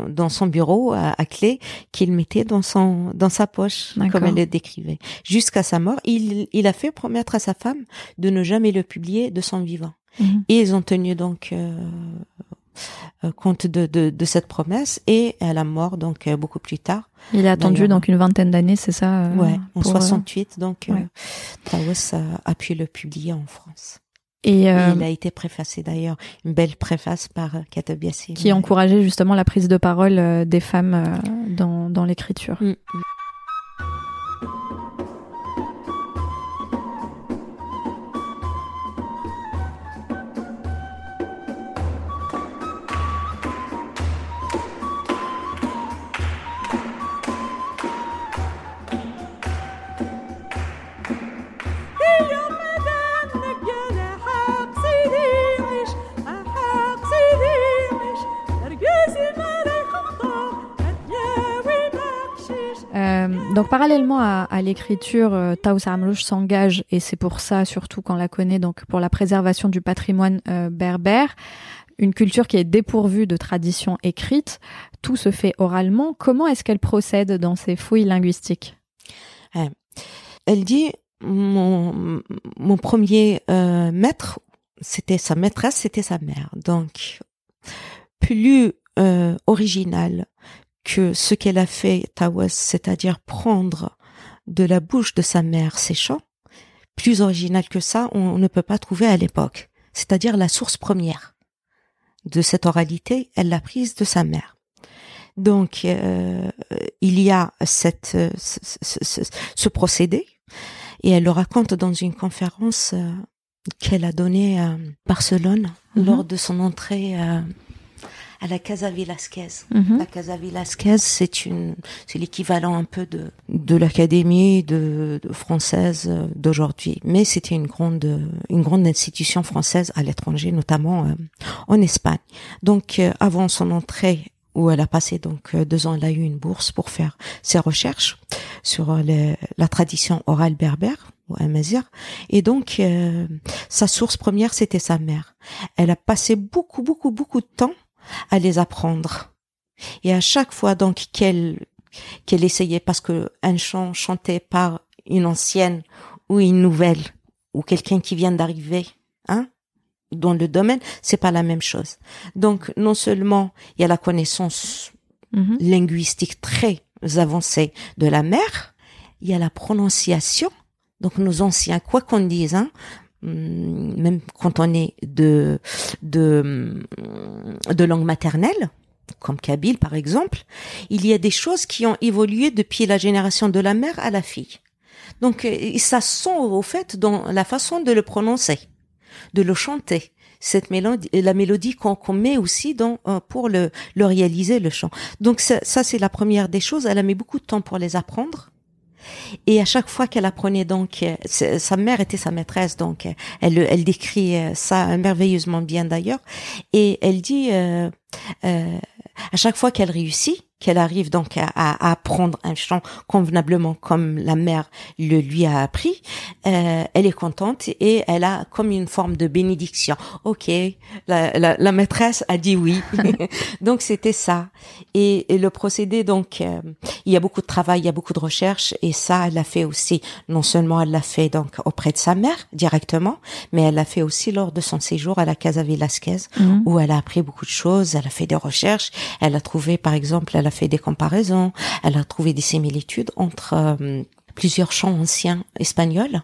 Speaker 2: dans son bureau à, clé qu'il mettait dans son dans sa poche comme elle le décrivait jusqu'à sa mort il il a fait promettre à sa femme de ne jamais le publier de son vivant mm-hmm. et ils ont tenu donc euh, compte de, de, de, cette promesse et à la mort donc euh, beaucoup plus tard.
Speaker 1: Il a attendu donc une vingtaine d'années, c'est ça
Speaker 2: euh, Ouais, en 68 donc ouais. a, a, pu le publier en France. Et, il a été préfacé d'ailleurs, une belle préface par Kata
Speaker 1: Qui encourageait justement la prise de parole des femmes dans, dans l'écriture. Mm, mm. Donc parallèlement à, l'écriture, euh, Taous s'engage, et c'est pour ça surtout qu'on la connaît, donc pour la préservation du patrimoine euh, berbère, une culture qui est dépourvue de tradition écrite. Tout se fait oralement. Comment est-ce qu'elle procède dans ses fouilles linguistiques?
Speaker 2: Elle dit mon, mon premier euh, maître, c'était sa maîtresse, c'était sa mère. Donc plus euh, original, que ce qu'elle a fait, Tawas, c'est-à-dire prendre de la bouche de sa mère ses chants, plus original que ça, on ne peut pas trouver à l'époque. C'est-à-dire la source première de cette oralité, elle l'a prise de sa mère. Donc, euh, il y a cette, ce, ce, ce, procédé, et elle le raconte dans une conférence euh, qu'elle a donnée à Barcelone mhm. lors de son entrée à, à la Casa Velasquez. Mhm. La Casa Velasquez, c'est une, c'est l'équivalent un peu de de l'académie de, de, française d'aujourd'hui, mais c'était une grande une grande institution française à l'étranger, notamment euh, en Espagne. Donc, avant son entrée où elle a passé donc euh, deux ans. Elle a eu une bourse pour faire ses recherches sur euh, la tradition orale berbère ou amazir. Et donc, euh, sa source première, c'était sa mère. Elle a passé beaucoup, beaucoup, beaucoup de temps à les apprendre. Et à chaque fois donc qu'elle qu'elle essayait, parce que un chant chanté par une ancienne ou une nouvelle ou quelqu'un qui vient d'arriver, hein, dans le domaine, c'est pas la même chose. Donc, non seulement il y a la connaissance mhm. linguistique très avancée de la mère, il y a la prononciation. Donc, nos anciens, quoi qu'on dise, hein, même quand on est de, de, de langue maternelle, comme Kabyle par exemple, il y a des choses qui ont évolué depuis la génération de la mère à la fille. Donc, ça sent au fait dans la façon de le prononcer de le chanter cette mélodie, la mélodie qu'on met aussi dans euh, pour le, le réaliser le chant. Donc ça, ça c'est la première des choses. Elle a mis beaucoup de temps pour les apprendre. Et à chaque fois qu'elle apprenait donc, euh, sa mère était sa maîtresse, donc elle, elle décrit euh, ça merveilleusement bien d'ailleurs. Et elle dit, euh, euh, à chaque fois qu'elle réussit, qu'elle arrive donc à, à, apprendre un chant convenablement comme la mère le lui a appris, euh, elle est contente et elle a comme une forme de bénédiction. Ok, la, la, la maîtresse a dit oui. donc c'était ça. Et, et, le procédé, donc euh, il y a beaucoup de travail, il y a beaucoup de recherche et ça, elle l'a fait aussi. Non seulement elle l'a fait donc auprès de sa mère directement, mais elle l'a fait aussi lors de son séjour à la Casa Velasquez mhm. où elle a appris beaucoup de choses. Elle a fait des recherches. Elle a trouvé, par exemple, elle a fait des comparaisons, elle a trouvé des similitudes entre euh, plusieurs chants anciens espagnols,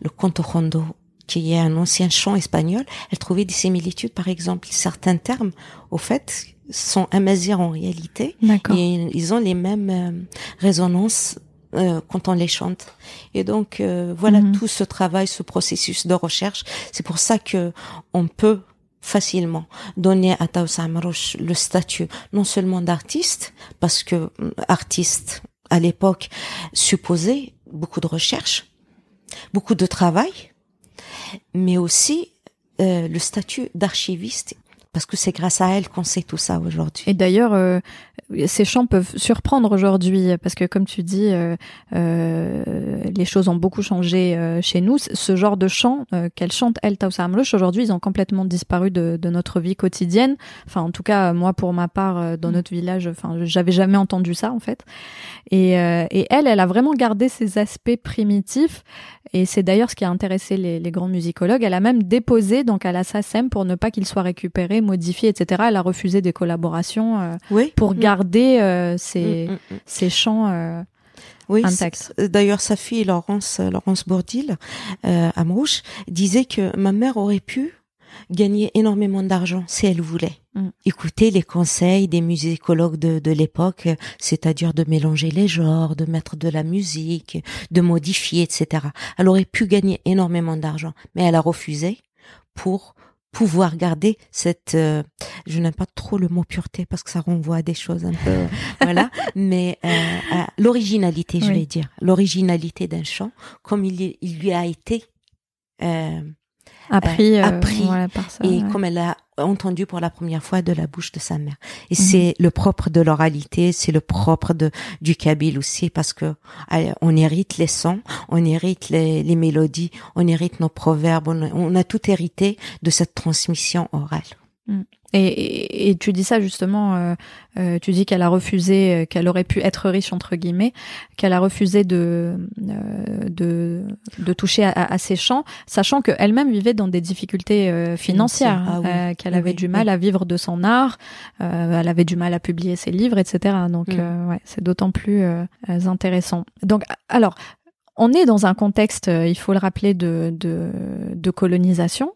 Speaker 2: le conto rondo qui est un ancien chant espagnol, elle trouvait des similitudes, par exemple, certains termes, au fait, sont amazir en réalité, et ils ont les mêmes euh, résonances euh, quand on les chante. Et donc voilà mhm. tout ce travail, ce processus de recherche. C'est pour ça que on peut facilement. Donner à Taous Amrouche le statut non seulement d'artiste, parce que mm, artiste à l'époque supposait beaucoup de recherche, beaucoup de travail, mais aussi euh, le statut d'archiviste parce que c'est grâce à elle qu'on sait tout ça aujourd'hui.
Speaker 1: Et d'ailleurs, euh, ces chants peuvent surprendre aujourd'hui, parce que comme tu dis, euh, euh, les choses ont beaucoup changé euh, chez nous. Ce genre de chants euh, qu'elle chante, elle, Amloch, aujourd'hui, ils ont complètement disparu de, de, notre vie quotidienne. Enfin, en tout cas, moi, pour ma part, dans mm. notre village, enfin, j'avais jamais entendu ça, en fait. Et, et elle, elle a vraiment gardé ces aspects primitifs. Et c'est d'ailleurs ce qui a intéressé les, les, grands musicologues. Elle a même déposé donc à la SACEM pour ne pas qu'il soit récupéré modifié, etc. Elle a refusé des collaborations euh, pour mm. garder euh, mm, mm, chants euh, oui,
Speaker 2: D'ailleurs, sa fille Laurence Laurence Bourdil, euh, Amrouche, disait que ma mère aurait pu gagner énormément d'argent si elle voulait. Écouter les conseils des musicologues de, de l'époque, c'est-à-dire de mélanger les genres, de mettre de la musique, de modifier, etc. Elle aurait pu gagner énormément d'argent, mais elle a refusé pour pouvoir garder cette euh, je n'aime pas trop le mot pureté parce que ça renvoie à des choses un peu voilà. Mais euh, l'originalité je vais dire. L'originalité d'un chant comme il, il lui a été
Speaker 1: euh, appris,
Speaker 2: euh, appris et comme elle a entendu pour la première fois de la bouche de sa mère. Et mhm. c'est le propre de l'oralité, c'est le propre de du kabyle aussi parce que euh, on hérite les sons, on hérite les, les mélodies, on hérite nos proverbes, on a tout hérité de cette transmission orale.
Speaker 1: Mm. Et, et, tu dis ça justement, euh, euh, tu dis qu'elle a refusé, euh, qu'elle aurait pu être riche entre guillemets, qu'elle a refusé de de, de toucher à, à, ses champs, sachant qu'elle-même vivait dans des difficultés financières, ah qu'elle avait du mal à vivre de son art, elle avait du mal à publier ses livres, etc. Donc mm. ouais, c'est d'autant plus intéressant. Donc alors, on est dans un contexte, il faut le rappeler, de, de, de colonisation.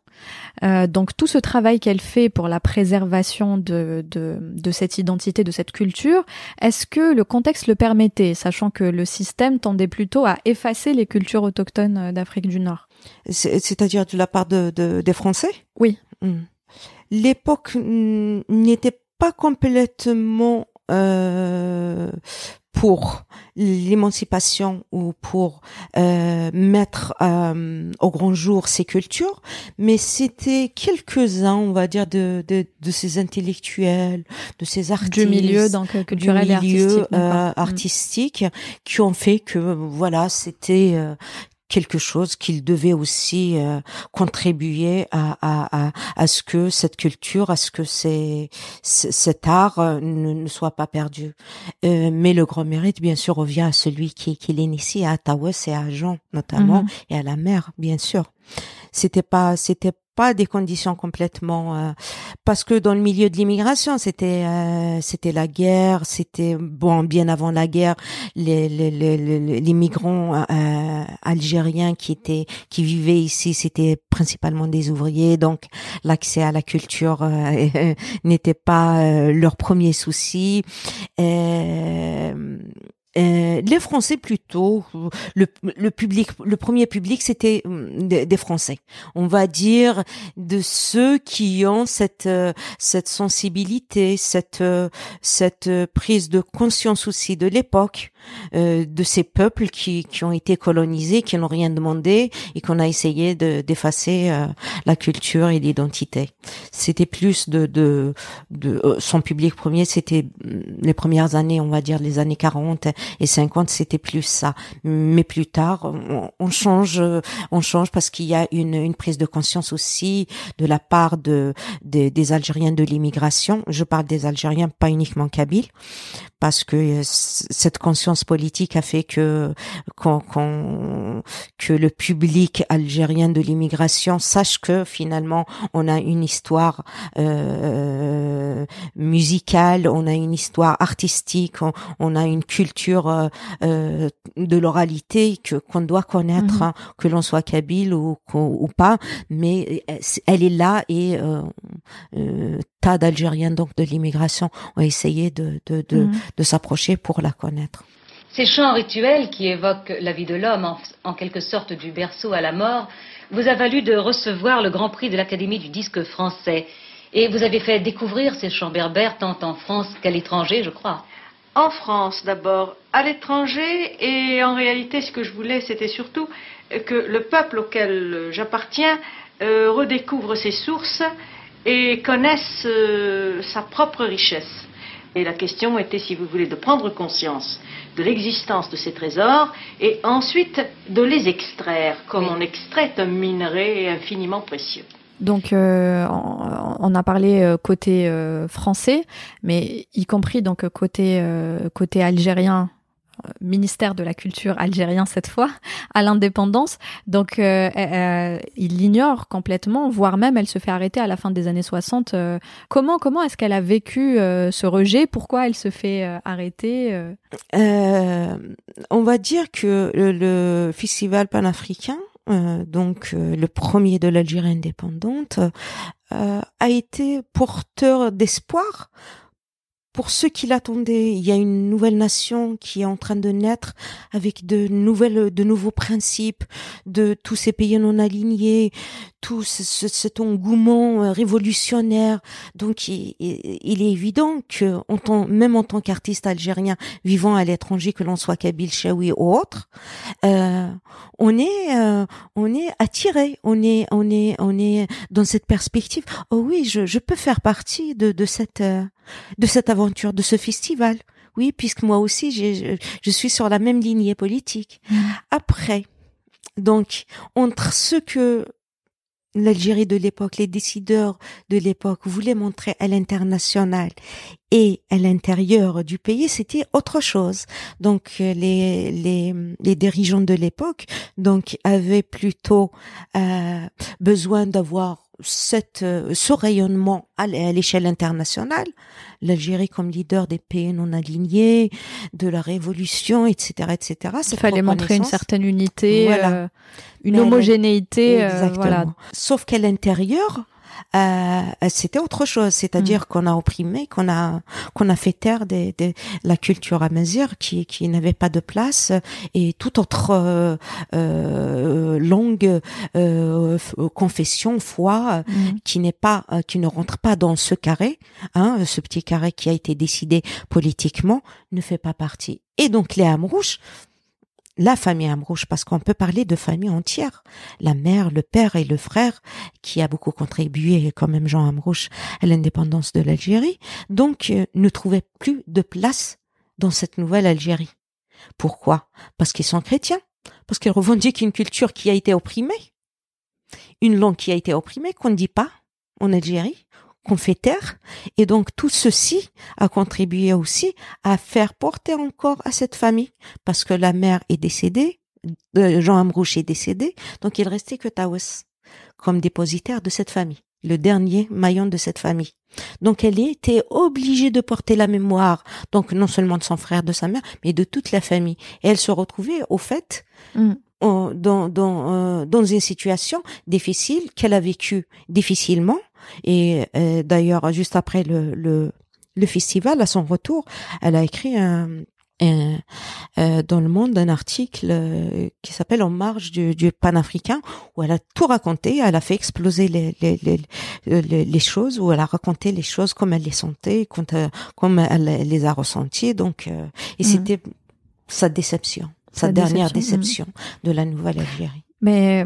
Speaker 1: Euh, donc tout ce travail qu'elle fait pour la préservation de, de, de cette identité, de cette culture, est-ce que le contexte le permettait, sachant que le système tendait plutôt à effacer les cultures autochtones d'Afrique du Nord?
Speaker 2: C'est-à-dire de la part de, de des Français?
Speaker 1: Oui.
Speaker 2: Hmm. L'époque n'était pas complètement euh, pour l'émancipation ou pour euh, mettre euh, au grand jour ces cultures, mais c'était quelques-uns, on va dire, de, de, de, ces intellectuels, de ces artistes,
Speaker 1: du milieu donc culturel
Speaker 2: du milieu,
Speaker 1: et artistique,
Speaker 2: euh, artistique, qui ont fait que voilà, c'était euh, quelque chose qu'il devait aussi euh, contribuer à, à, à, à, ce que cette culture, à ce que c'est, cet art euh, ne, ne, soit pas perdu. Euh, mais le grand mérite, bien sûr, revient à celui qui, qui l'initie, à Tawes et à Jean notamment, mhm. et à la mère, bien sûr. C'était pas, c'était pas des conditions complètement euh, parce que dans le milieu de l'immigration c'était euh, c'était la guerre c'était bon bien avant la guerre les les les, les migrants euh, algériens qui étaient qui vivaient ici c'était principalement des ouvriers. Donc l'accès à la culture n'était pas leur premier souci euh, les Français plutôt, le, le public, le premier public, c'était hum, des, Français. On va dire de ceux qui ont cette euh, cette sensibilité, cette euh, cette prise de conscience aussi de l'époque, de ces peuples qui qui ont été colonisés, qui n'ont rien demandé et qu'on a essayé de d'effacer la culture et l'identité. C'était plus de de, de son public premier, c'était hum, les premières années, on va dire les années 40 et 50 c'était plus ça. Mais plus tard, on, change, on change parce qu'il y a une, une, prise de conscience aussi de la part de, des Algériens de l'immigration. Je parle des Algériens, pas uniquement kabyles, parce que euh, cette conscience politique a fait que que le public algérien de l'immigration sache que finalement on a une histoire euh, musicale, on a une histoire artistique, on, a une culture euh, euh, de l'oralité que qu'on doit connaître, mhm. hein, que l'on soit kabyle ou, ou pas, mais elle est là et euh, tas d'Algériens donc de l'immigration ont essayé de, de, de, mhm. de s'approcher pour la connaître.
Speaker 3: Ces chants rituels qui évoquent la vie de l'homme en, en, quelque sorte du berceau à la mort vous a valu de recevoir le Grand Prix de l'Académie du disque français. Et vous avez fait découvrir ces chants berbères tant en France qu'à l'étranger, je crois.
Speaker 4: En France d'abord, à l'étranger, et en réalité ce que je voulais c'était surtout que le peuple auquel j'appartiens euh, redécouvre ses sources et connaissent euh, sa propre richesse. Et la question était, si vous voulez, de prendre conscience de l'existence de ces trésors et ensuite de les extraire, comme on extrait un minerai infiniment précieux.
Speaker 1: Donc, euh, on, a parlé euh, côté français, mais y compris donc côté côté algérien ministère de la culture algérien cette fois à l'indépendance. Donc euh, euh, il l'ignore complètement, voire même elle se fait arrêter à la fin des années 60. Euh, comment comment est-ce qu'elle a vécu ce rejet? Pourquoi elle se fait arrêter
Speaker 2: On va dire que le, festival panafricain donc le premier de l'Algérie indépendante, a été porteur d'espoir pour ceux qui l'attendaient, il y a une nouvelle nation qui est en train de naître avec de nouvelles, de nouveaux principes, de tous ces pays non alignés, tout ce, cet engouement euh, révolutionnaire. Donc, il, il est évident que, en tant, même en tant qu'artiste algérien vivant à l'étranger, que l'on soit kabyle, chaoui ou autre, euh, on est, euh, on est attiré, on est, on est, on est dans cette perspective. Oh oui, je, je peux faire partie de, de cette, euh, de cette aventure, de ce festival. Oui, puisque moi aussi, je, je suis sur la même lignée politique. Mmh. Après, donc, entre ce que l'Algérie de l'époque, les décideurs de l'époque voulaient montrer à l'international et à l'intérieur du pays, c'était autre chose. Donc les les, les dirigeants de l'époque donc avaient plutôt euh, besoin d'avoir cette, euh, ce rayonnement à l'échelle internationale, l'Algérie comme leader des pays non alignés, de la révolution, etc., etc.
Speaker 1: Il fallait montrer une certaine unité, euh, une homogénéité. Euh, voilà.
Speaker 2: Sauf qu'à l'intérieur, euh, c'était autre chose, c'est-à-dire mm. qu'on a opprimé, qu'on a qu'on a fait taire des, des, la culture amazigh qui qui n'avait pas de place et toute autre euh, euh longue euh, confession, foi mm. qui n'est pas euh, qui ne rentre pas dans ce carré, hein, ce petit carré qui a été décidé politiquement ne fait pas partie. Et donc les Amrouches la famille Amrouche, parce qu'on peut parler de famille entière. La mère, le père et le frère, qui a beaucoup contribué, quand même Jean Amrouche, à l'indépendance de l'Algérie, donc euh, ne trouvaient plus de place dans cette nouvelle Algérie. Pourquoi? Parce qu'ils sont chrétiens, parce qu'ils revendiquent une culture qui a été opprimée, une langue qui a été opprimée, qu'on ne dit pas en Algérie, qu'on fait taire. Et donc tout ceci a contribué aussi à faire porter encore à cette famille, parce que la mère est décédée, euh, Jean Amrouche est décédé, donc il restait que Taouès comme dépositaire de cette famille, le dernier maillon de cette famille. Donc elle était obligée de porter la mémoire, donc non seulement de son frère, de sa mère, mais de toute la famille. Et elle se retrouvait au fait mm. dans, dans, euh, dans une situation difficile qu'elle a vécue difficilement et euh, d'ailleurs, juste après le, le, le, festival, à son retour, elle a écrit un, un, euh, dans le monde un article euh, qui s'appelle En marge du, du panafricain où elle a tout raconté, elle a fait exploser les, les, les, les, choses, où elle a raconté les choses comme elle les sentait, comme elle, les a ressenties. Donc, et mmh. c'était sa déception, sa, dernière déception, mmh. de la nouvelle Algérie.
Speaker 1: Mais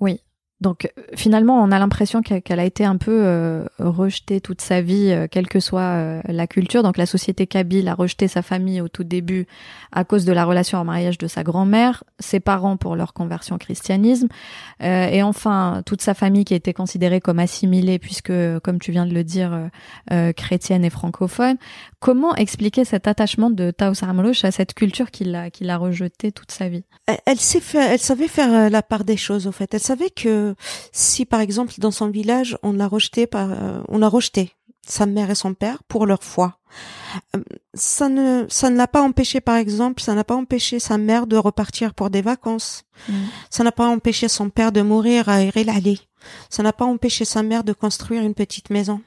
Speaker 1: oui, donc finalement, on a l'impression qu'elle a été un peu euh, rejetée toute sa vie, euh, quelle que soit euh, la culture. Donc la société kabyle a rejeté sa famille au tout début à cause de la relation en mariage de sa grand-mère, ses parents pour leur conversion au christianisme, et enfin toute sa famille qui été considérée comme assimilée puisque, comme tu viens de le dire, chrétienne et francophone. Comment expliquer cet attachement de Taous Amrouche à cette culture qu'il a, qu'il a rejetée toute sa vie?
Speaker 2: Elle, elle, elle savait faire la part des choses, au fait. Elle savait que si par exemple dans son village on l'a rejeté par, euh, on a rejeté sa mère et son père pour leur foi. Euh, ça ne, ça ne l'a pas empêché, par exemple, ça n'a pas empêché sa mère de repartir pour des vacances. Mm. Ça n'a pas empêché son père de mourir à Erel Ça n'a pas empêché sa mère de construire une petite maison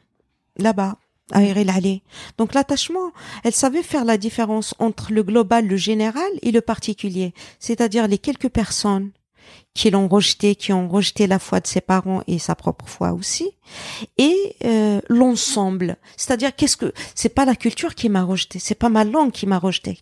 Speaker 2: là-bas à Erel Donc l'attachement, elle savait faire la différence entre le global, le général et le particulier, c'est-à-dire les quelques personnes qui l'ont rejeté, qui ont rejeté la foi de ses parents et sa propre foi aussi, et euh, l'ensemble. C'est-à-dire qu'est-ce que c'est pas la culture qui m'a rejeté, c'est pas ma langue qui m'a rejeté,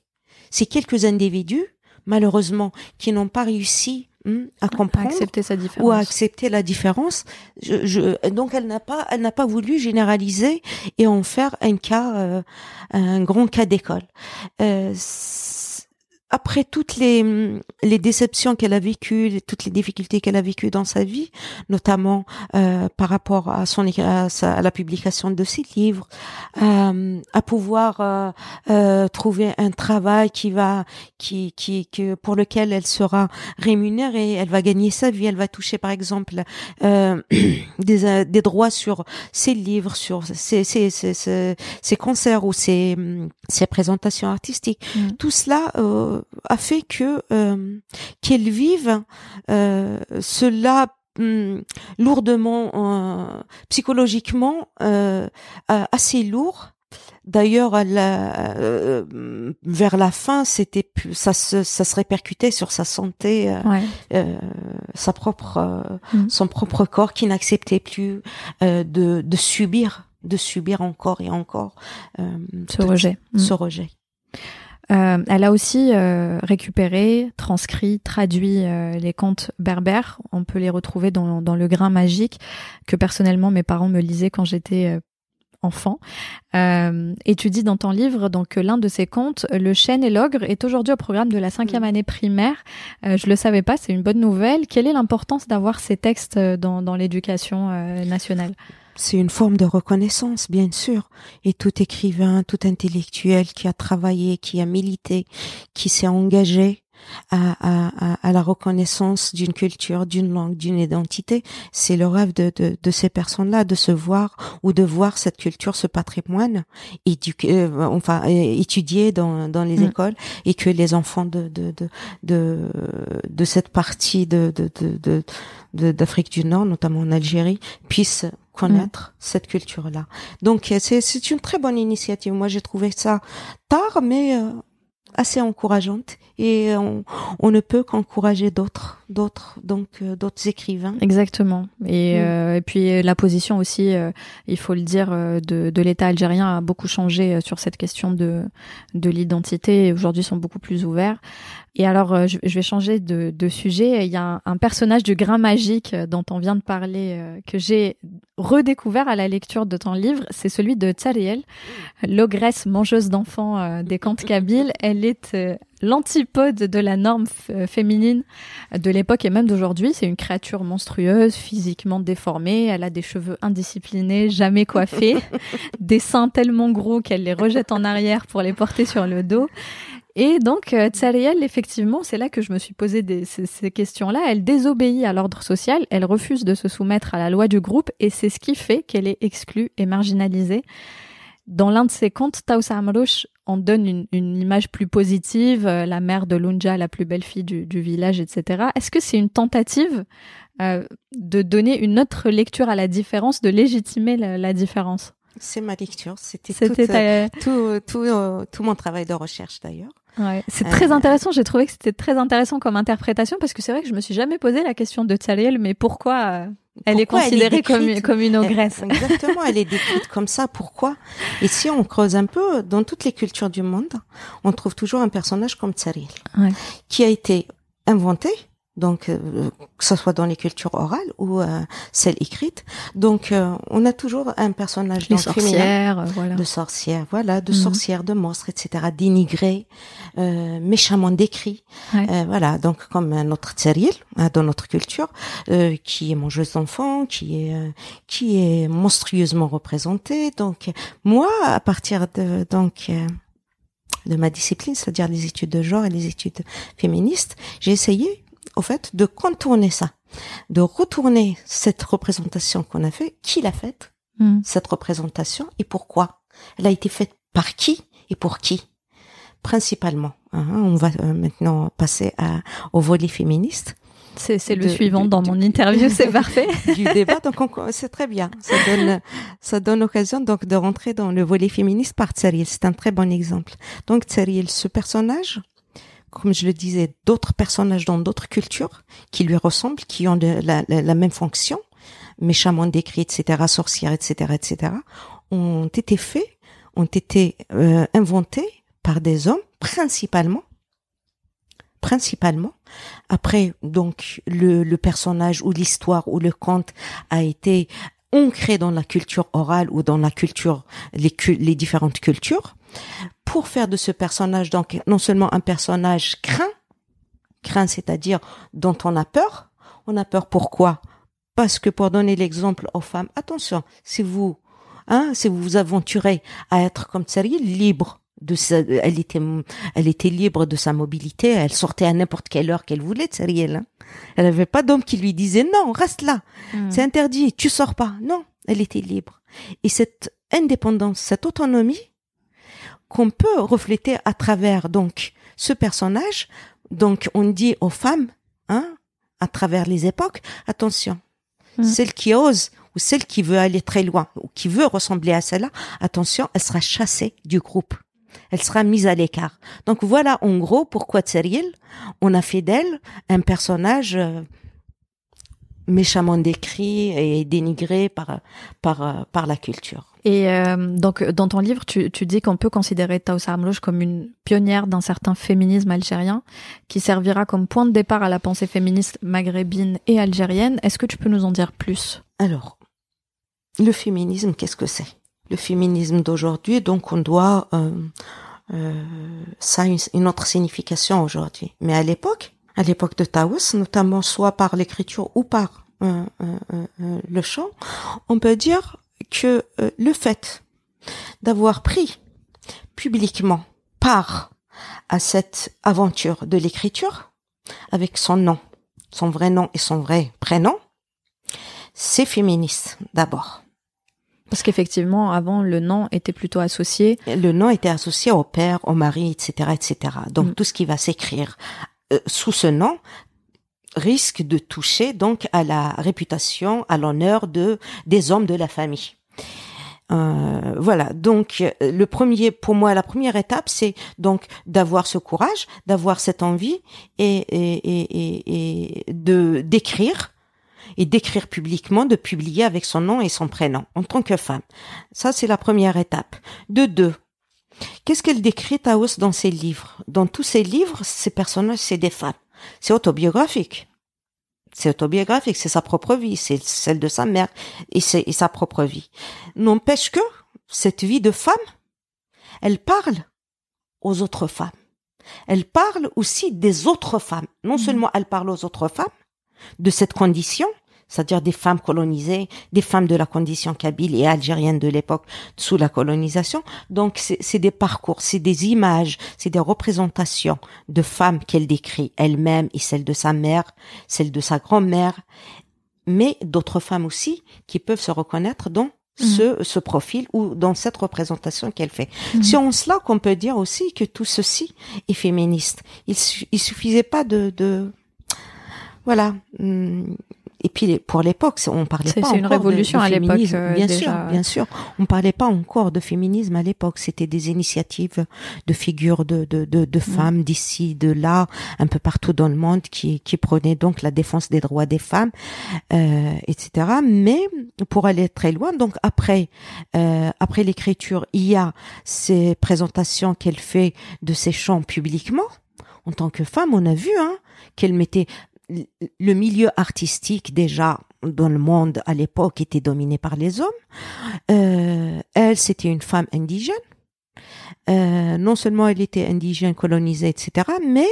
Speaker 2: c'est quelques individus malheureusement qui n'ont pas réussi hmm, à comprendre
Speaker 1: accepter sa différence.
Speaker 2: ou à accepter la différence. Je, je, donc elle n'a pas, elle n'a pas voulu généraliser et en faire un cas, euh, un grand cas d'école. Euh, après toutes les, les déceptions qu'elle a vécues, toutes les difficultés qu'elle a vécues dans sa vie, notamment euh, par rapport à son à, à, la publication de ses livres, euh, à pouvoir euh, euh, trouver un travail qui va qui qui que pour lequel elle sera rémunérée, elle va gagner sa vie, elle va toucher par exemple euh, des des droits sur ses livres, sur ses ses ses, ses, concerts ou ses ses présentations artistiques. Mm. Tout cela euh, a fait que euh, qu'elles vivent euh, cela hum, lourdement euh, psychologiquement assez lourd D'ailleurs, vers la fin, c'était ça se ça se répercutait sur sa santé, sa propre mm. son propre corps qui n'acceptait plus de, de subir de subir encore et encore
Speaker 1: ce rejet.
Speaker 2: Ce mm. rejet.
Speaker 1: Euh, elle a aussi euh, récupéré, transcrit, traduit euh, les contes berbères. On peut les retrouver dans, dans, Le Grain Magique, que personnellement mes parents me lisaient quand j'étais enfant. et tu dis dans ton livre donc que l'un de ces contes, Le chêne et l'ogre, est aujourd'hui au programme de la cinquième année primaire. je le savais pas, c'est une bonne nouvelle. Quelle est l'importance d'avoir ces textes dans, dans l'éducation nationale?
Speaker 2: C'est une forme de reconnaissance, bien sûr. Et tout écrivain, tout intellectuel qui a travaillé, qui a milité, qui s'est engagé à, à, à la reconnaissance d'une culture, d'une langue, d'une identité. C'est le rêve de, de, de ces personnes-là de se voir ou de voir cette culture, ce patrimoine éduqué, euh, enfin étudié dans, dans les mm. écoles et que les enfants de de de de, de cette partie de de de d'Afrique du Nord, notamment en Algérie, puissent connaître cette culture-là. Donc c'est c'est une très bonne initiative. Moi j'ai trouvé ça tard, mais euh, assez encourageante et on, on ne peut qu'encourager d'autres d'autres donc euh, d'autres écrivains
Speaker 1: exactement et, mm. euh, et, puis la position aussi euh, il faut le dire de, de l'État algérien a beaucoup changé sur cette question de de l'identité aujourd'hui sont beaucoup plus ouverts et alors, euh, je, vais changer de, de, sujet. Il y a un, personnage du grain magique euh, dont on vient de parler, euh, que j'ai redécouvert à la lecture de ton livre. C'est celui de Tsariel, l'ogresse mangeuse d'enfants des contes kabyles. Elle est l'antipode de la norme féminine de l'époque et même d'aujourd'hui. C'est une créature monstrueuse, physiquement déformée. Elle a des cheveux indisciplinés, jamais coiffés, des seins tellement gros qu'elle les rejette en arrière pour les porter sur le dos. Et donc, euh, Tsariel, effectivement, c'est là que je me suis posé des, ces, questions-là. Elle désobéit à l'ordre social, elle refuse de se soumettre à la loi du groupe, et c'est ce qui fait qu'elle est exclue et marginalisée. Dans l'un de ses contes, Amrouche en donne une, une, image plus positive, euh, la mère de Lunja, la plus belle fille du, du village, etc. Est-ce que c'est une tentative euh, de donner une autre lecture à la différence, de légitimer la, la différence?
Speaker 2: C'est ma lecture. C'était tout, tout, tout mon travail de recherche d'ailleurs.
Speaker 1: Ouais, c'est très euh, intéressant. J'ai trouvé que c'était très intéressant comme interprétation parce que c'est vrai que je me suis jamais posé la question de Tsariel, mais pourquoi euh, elle est considérée comme, comme une ogresse
Speaker 2: Exactement, elle est décrite comme ça. Pourquoi? Et si on creuse un peu, dans toutes les cultures du monde, on trouve toujours un personnage comme Tsariel, ouais. qui a été inventé donc euh, que ce soit dans les cultures orales ou euh, celles écrites. Donc euh, on a toujours un personnage
Speaker 1: les sorcières,
Speaker 2: voilà. de sorcières, voilà, de mhm. sorcières, de monstres, etc. dénigrés, méchamment décrits, voilà. Donc comme notre Tsaril hein, dans notre culture, qui est mangeuse d'enfants, qui est qui est monstrueusement représentée. Donc moi, à partir de donc de ma discipline, c'est-à-dire les études de genre et les études féministes, j'ai essayé au fait, de contourner ça, de retourner cette représentation qu'on a fait. Qui l'a faite? Hmm. cette représentation et pourquoi? Elle a été faite par qui? Et pour qui? Principalement. Hein, on va euh, maintenant passer à, au volet féministe.
Speaker 1: C'est le suivant dans mon interview, c'est parfait.
Speaker 2: du débat, donc c'est très bien. Ça donne, ça donne l'occasion donc de rentrer dans le volet féministe par Tsariel. C'est un très bon exemple. Donc Tsariel, ce personnage, comme je le disais, d'autres personnages dans d'autres cultures qui lui ressemblent, qui ont la, même fonction, méchamment décrits, etc., sorcières, etc., etc., ont été faits, ont été euh, inventés par des hommes, principalement, principalement. Après, donc, le, personnage ou l'histoire ou le conte a été ancré dans la culture orale ou dans la culture, les différentes cultures pour faire de ce personnage donc non seulement un personnage craint, craint c'est-à-dire dont on a peur. On a peur pourquoi? Parce que pour donner l'exemple aux femmes, attention, si vous hein, si vous vous aventurez à être comme Tsari, libre de sa, elle était elle était libre de sa mobilité, elle sortait à n'importe quelle heure qu'elle voulait Tsariel. Hein. Elle n'avait pas d'homme qui lui disait non, reste là. Hmm. C'est interdit, tu sors pas. Non, elle était libre. Et cette indépendance, cette autonomie qu'on peut refléter à travers donc ce personnage. Donc on dit aux femmes, hein, à travers les époques, attention, mm. celle qui ose ou celle qui veut aller très loin ou qui veut ressembler à celle-là, attention, elle sera chassée du groupe. Elle sera mise à l'écart. Donc voilà en gros pourquoi Tseriel, on a fait d'elle un personnage euh, méchamment décrit et dénigré par par par la culture.
Speaker 1: Et euh, donc, dans ton livre, tu, dis qu'on peut considérer Taoussa Amlouche comme une pionnière d'un certain féminisme algérien qui servira comme point de départ à la pensée féministe maghrébine et algérienne. Est-ce que tu peux nous en dire plus?
Speaker 2: Alors, le féminisme, qu'est-ce que c'est? Le féminisme d'aujourd'hui, donc on doit... Euh, euh, ça a une, autre signification aujourd'hui. Mais à l'époque, à l'époque de Taous, notamment soit par l'écriture ou par le chant, on peut dire que euh, le fait d'avoir pris publiquement part à cette aventure de l'écriture avec son nom, son vrai nom et son vrai prénom, c'est féministe d'abord.
Speaker 1: Parce qu'effectivement, avant, le nom était plutôt associé.
Speaker 2: Le nom était associé au père, au mari, etc., etc. Donc mm. tout ce qui va s'écrire euh, sous ce nom risque de toucher donc à la réputation, à l'honneur de des hommes de la famille. Euh, voilà. Donc euh, le premier, pour moi, la première étape, c'est donc d'avoir ce courage, d'avoir cette envie et, de d'écrire et d'écrire publiquement, de publier avec son nom et son prénom en tant que femme. Ça, c'est la première étape. De deux, qu'est-ce qu'elle décrit Taos dans ses livres? Dans tous ses livres, ces personnages, c'est des femmes. C'est autobiographique c'est autobiographique, c'est sa propre vie, c'est celle de sa mère et c'est sa propre vie. N'empêche que cette vie de femme, elle parle aux autres femmes. Elle parle aussi des autres femmes. Non mmh. seulement elle parle aux autres femmes de cette condition, c'est-à-dire des femmes colonisées, des femmes de la condition kabyle et algérienne de l'époque sous la colonisation. Donc c'est des parcours, c'est des images, c'est des représentations de femmes qu'elle décrit elle-même et celle de sa mère, celle de sa grand-mère, mais d'autres femmes aussi qui peuvent se reconnaître dans mmh. ce, ce profil ou dans cette représentation qu'elle fait. Mmh. C'est en cela qu'on peut dire aussi que tout ceci est féministe. Il, il suffisait pas de, de voilà, hum, et puis pour l'époque, on parlait pas
Speaker 1: C'est une révolution à l'époque.
Speaker 2: Euh, bien sûr, bien sûr. On parlait pas encore de féminisme à l'époque. C'était des initiatives de figures de de, de, de mm. femmes d'ici, de là, un peu partout dans le monde qui qui prenaient donc la défense des droits des femmes, euh, etc. Mais pour aller très loin, donc après euh, après l'écriture, il y a ces présentations qu'elle fait de ses chants publiquement en tant que femme, on a vu hein, qu'elle mettait le milieu artistique déjà dans le monde à l'époque était dominé par les hommes. Euh, elle, c'était une femme indigène. Euh, non seulement elle était indigène, colonisée, etc., mais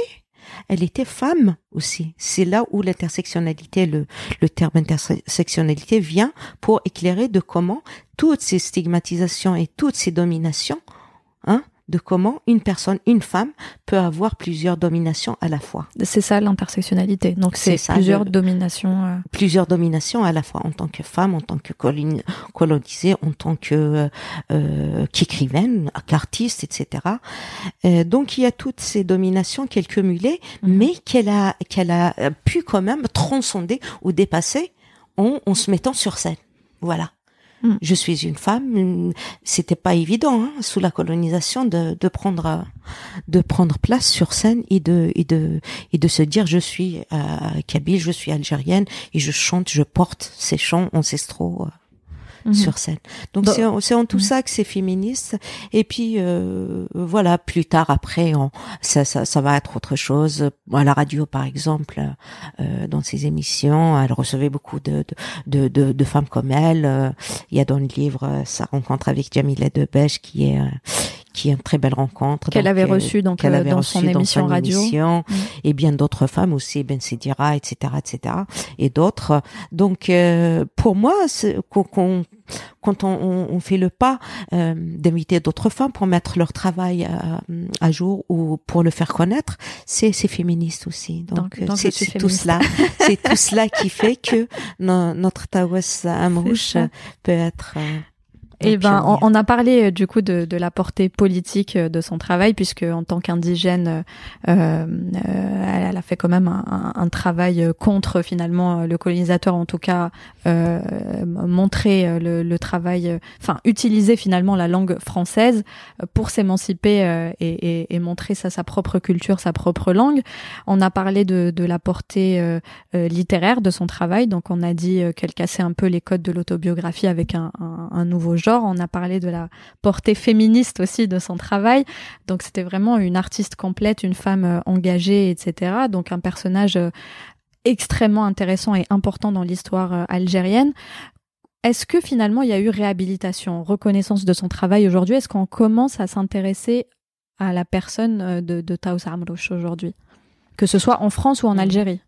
Speaker 2: elle était femme aussi. C'est là où l'intersectionnalité, le, le terme intersectionnalité vient pour éclairer de comment toutes ces stigmatisations et toutes ces dominations hein, de comment une personne, une femme, peut avoir plusieurs dominations à la fois.
Speaker 1: C'est ça l'intersectionnalité. Donc c'est plusieurs dominations. Euh.
Speaker 2: Plusieurs dominations à la fois en tant que femme, en tant que colonisée, en tant que euh, qu'écrivaine, qu'artiste, etc. Euh, donc il y a toutes ces dominations qu'elle cumulait, mhm. mais qu'elle a qu'elle a pu quand même transcender ou dépasser en, en se mettant sur scène. Voilà. Mm. Je suis une femme. C'était pas évident hein, sous la colonisation de, de prendre de prendre place sur scène et de et de et de se dire je suis euh, kabyle, je suis algérienne et je chante, je porte ces chants ancestraux. Euh, Mhm. sur scène. Donc c'est en, tout mhm. ça que c'est féministe. Et puis euh, voilà, plus tard après, on, ça, ça, ça, va être autre chose. À la radio, par exemple, euh, dans ses émissions, elle recevait beaucoup de de, de, de, femmes comme elle. Euh, il y a dans le livre euh, sa rencontre avec Jamila Debèche qui est qui est une très belle rencontre.
Speaker 1: Qu'elle avait reçue donc avait dans, son émission radio. mhm.
Speaker 2: et bien d'autres femmes aussi Ben Sidira etc etc et d'autres. Donc pour moi qu'on quand on, on, fait le pas euh, d'inviter d'autres femmes pour mettre leur travail à, à, jour ou pour le faire connaître, c'est féministe aussi. Donc euh, c'est tout cela, c'est tout cela qui fait que notre Tawas Amrouche peut être euh,
Speaker 1: eh ben, on, a parlé euh, du coup de, de, la portée politique euh, de son travail, puisque en tant qu'indigène, euh, euh, elle, a fait quand même un, un, travail contre finalement le colonisateur, en tout cas euh, montrer le, le, travail, enfin utiliser finalement la langue française pour s'émanciper et, et, et, montrer ça, sa propre culture, sa propre langue. On a parlé de, de la portée littéraire de son travail, donc on a dit qu'elle cassait un peu les codes de l'autobiographie avec un, un, un nouveau genre on a parlé de la portée féministe aussi de son travail. Donc c'était vraiment une artiste complète, une femme euh, engagée, etc. Donc un personnage euh, extrêmement intéressant et important dans l'histoire euh, algérienne. Est-ce que finalement il y a eu réhabilitation, reconnaissance de son travail aujourd'hui? Est-ce qu'on commence à s'intéresser à la personne de, de Taous Amrouche aujourd'hui? Que ce soit en France ou en Algérie?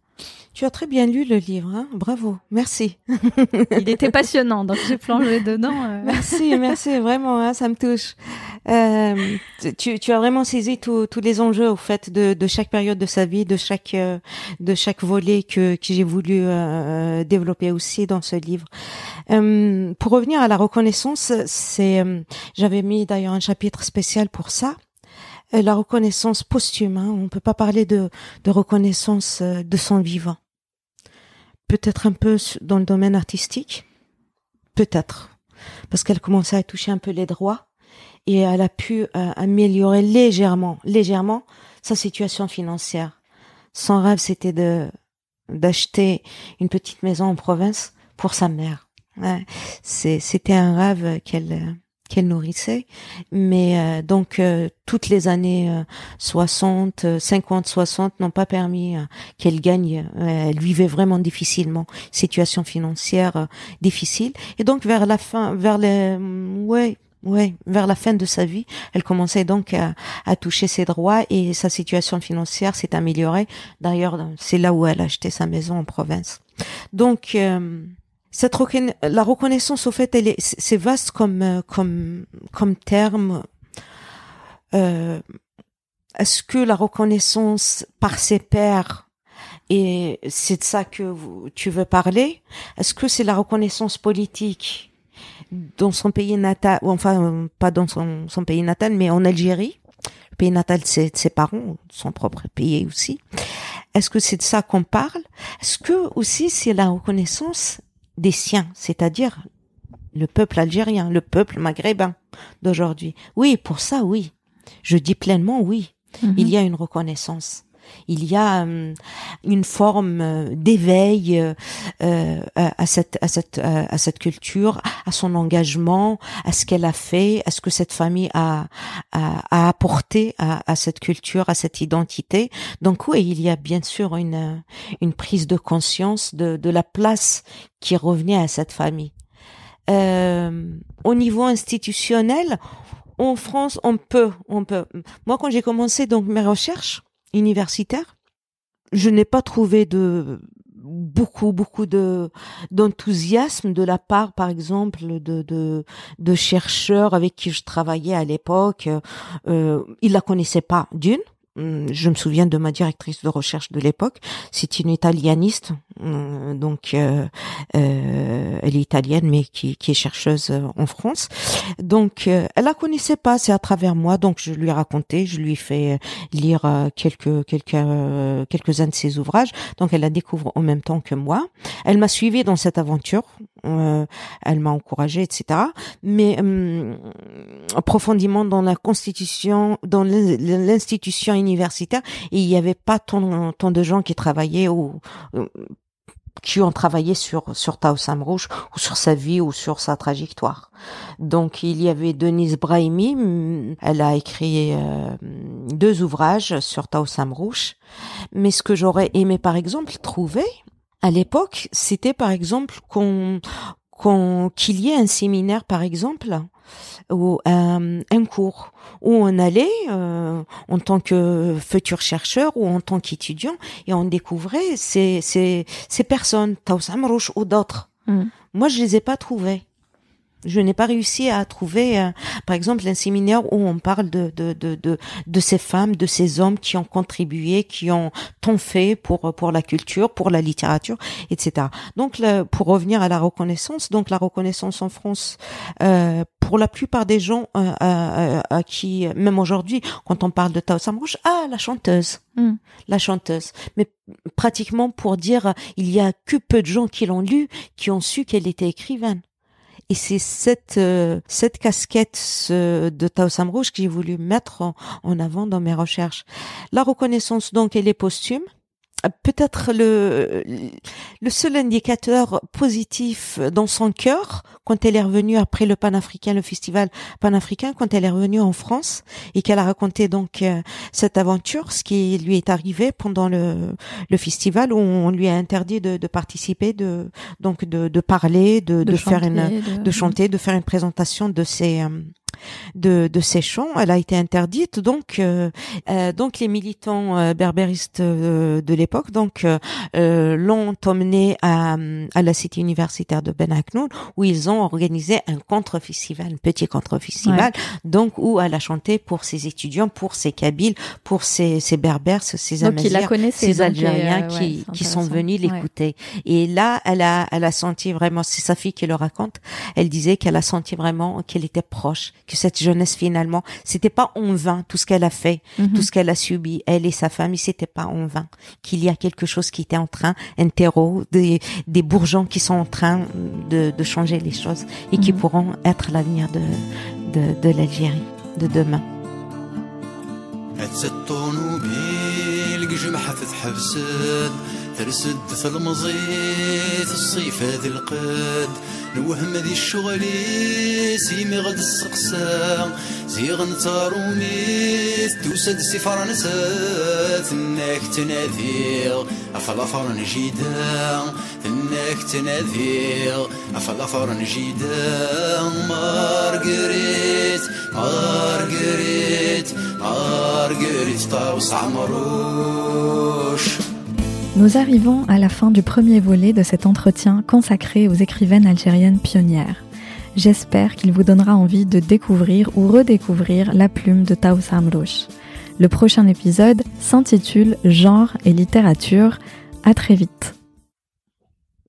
Speaker 2: Tu as très bien lu le livre, hein bravo, merci.
Speaker 1: Il était passionnant, donc j'ai plongé dedans.
Speaker 2: Euh. Merci, merci, vraiment, hein, ça me touche. Euh, tu, tu as vraiment saisi tous les enjeux au fait de, de chaque période de sa vie, de chaque euh, de chaque volet que, que j'ai voulu euh, développer aussi dans ce livre. Euh, pour revenir à la reconnaissance, c'est j'avais mis d'ailleurs un chapitre spécial pour ça. La reconnaissance posthume, hein, on peut pas parler de, de reconnaissance de son vivant. Peut-être un peu dans le domaine artistique, peut-être, parce qu'elle commençait à toucher un peu les droits et elle a pu euh, améliorer légèrement, légèrement sa situation financière. Son rêve, c'était de d'acheter une petite maison en province pour sa mère. C'était un rêve qu'elle qu'elle nourrissait, mais euh, donc euh, toutes les années 60, 50, 60 n'ont pas permis qu'elle gagne. elle vivait vraiment difficilement, situation financière difficile, et donc vers la fin, vers les ouais oui, vers la fin de sa vie, elle commençait donc à, toucher ses droits et sa situation financière s'est améliorée. D'ailleurs, c'est là où elle a acheté sa maison en province. Donc, la reconnaissance, au fait, elle est, c'est vaste comme euh, comme comme terme. Euh, est-ce que la reconnaissance par ses pairs et c'est de ça que tu veux parler? Est-ce que c'est la reconnaissance politique dans son pays natal, ou enfin pas dans son, pays natal, mais en Algérie? Le pays natal, c'est ses parents, son propre pays aussi. Est-ce que c'est de ça qu'on parle? Est-ce que aussi c'est la reconnaissance des siens, c'est-à-dire le peuple algérien, le peuple maghrébin d'aujourd'hui Oui, pour ça, oui. Je dis pleinement oui. Mm-hmm. Il y a une reconnaissance. Il y a euh, une forme euh, d'éveil euh, à cette à cette à cette culture, à son engagement, à ce qu'elle a fait, à ce que cette famille a a, apporté à, à, cette culture, à cette identité. Donc oui, il y a bien sûr une une prise de conscience de de la place qui revenait à cette famille. au niveau institutionnel, en France, on peut, on peut. Moi, quand j'ai commencé donc mes recherches, universitaire. Je n'ai pas trouvé de beaucoup beaucoup de d'enthousiasme de la part par exemple de, de de chercheurs avec qui je travaillais à l'époque euh, ils la connaissaient pas d'une je me souviens de ma directrice de recherche de l'époque, c'est une italianiste, hum, donc euh, euh, elle est italienne mais qui, est chercheuse euh, en France. Donc elle la connaissait pas, c'est à travers moi, donc je lui ai raconté, je lui ai fait lire quelques quelques quelques uns de ses ouvrages, donc elle la découvre en même temps que moi. Elle m'a suivi dans cette aventure, elle m'a encouragée, etc. Mais hum, profondément dans la constitution, dans l'institution universitaire et il n'y avait pas tant, tant de gens qui travaillaient ou euh, qui ont travaillé sur sur Tao Samrouche ou sur sa vie ou sur sa trajectoire. Donc il y avait Denise Brahimi, elle a écrit euh, deux ouvrages sur Tao Samrouche, mais ce que j'aurais aimé par exemple trouver à l'époque, c'était par exemple qu'on qu'on qu'il y ait un séminaire par exemple ou euh, un cours où on allait euh, en tant que futur chercheur ou en tant qu'étudiant et on découvrait ces ces ces personnes Taoussam Rouch ou d'autres. Mm. Moi, je les ai pas trouvés. Je n'ai pas réussi à trouver, euh, par exemple, un séminaire où on parle de, de, de, de, de ces femmes, de ces hommes qui ont contribué, qui ont tant fait pour, pour la culture, pour la littérature, etc. Donc, pour revenir à la reconnaissance, donc la reconnaissance en France, euh, pour la plupart des gens euh, euh, à qui, même aujourd'hui, quand on parle de Tao Samrouche, ah, la chanteuse, hmm. la chanteuse. Mais pratiquement pour dire, il y a que peu de gens qui l'ont lu, qui ont su qu'elle était écrivaine. Et c'est cette euh, cette casquette de Tao Samrouche que j'ai voulu mettre en, en avant dans mes recherches. La reconnaissance donc elle est posthume peut-être le, le seul indicateur positif dans son cœur quand elle est revenue après le panafricain, le festival panafricain, quand elle est revenue en France et qu'elle a raconté donc euh, cette aventure, ce qui lui est arrivé pendant le, le festival où on lui a interdit de, de participer, de donc de, de parler, de, de, faire une, de... chanter, de faire une présentation de ses euh, de, de ces chants. Elle a été interdite. Donc, euh, euh, donc les militants euh, berbéristes de l'époque donc l'ont emmenée à, à la cité universitaire de Ben Aknoun où ils ont organisé un contre-festival, un petit contre-festival, donc où elle a chanté pour ses étudiants, pour ses Kabyles, pour ses, ses Berbères, ses Amazirs, ses Algériens qui, qui sont venus l'écouter. Et là, elle a, elle a senti vraiment, c'est sa fille qui le raconte, elle disait qu'elle a senti vraiment qu'elle était proche, que cette jeunesse finalement, c'était pas en vain tout ce qu'elle a fait, mhm. tout ce qu'elle a subi, elle et sa famille, c'était pas en vain. Qu'il y a quelque chose qui était en train, un terreau, des, des bourgeons qui sont en train de, de changer les choses et qui mhm. pourront être l'avenir de, de, de l'Algérie de demain.
Speaker 5: ترسد في المزيت الصيف هذي القد. نوهم ذي الشغلي سيمي غد السقسا زيغ تاروميث توسد سي فرنسا ثناك تناذيغ افلا فرن جيدا ثناك تناذيغ افلا فرن جيدا مارغريت مارغريت مارغريت. طاوس عمروش.
Speaker 1: Nous arrivons à la fin du premier volet de cet entretien consacré aux écrivaines algériennes pionnières. J'espère qu'il vous donnera envie de découvrir ou redécouvrir la plume de Taous Amrouche. Le prochain épisode s'intitule Genre et littérature. À très vite.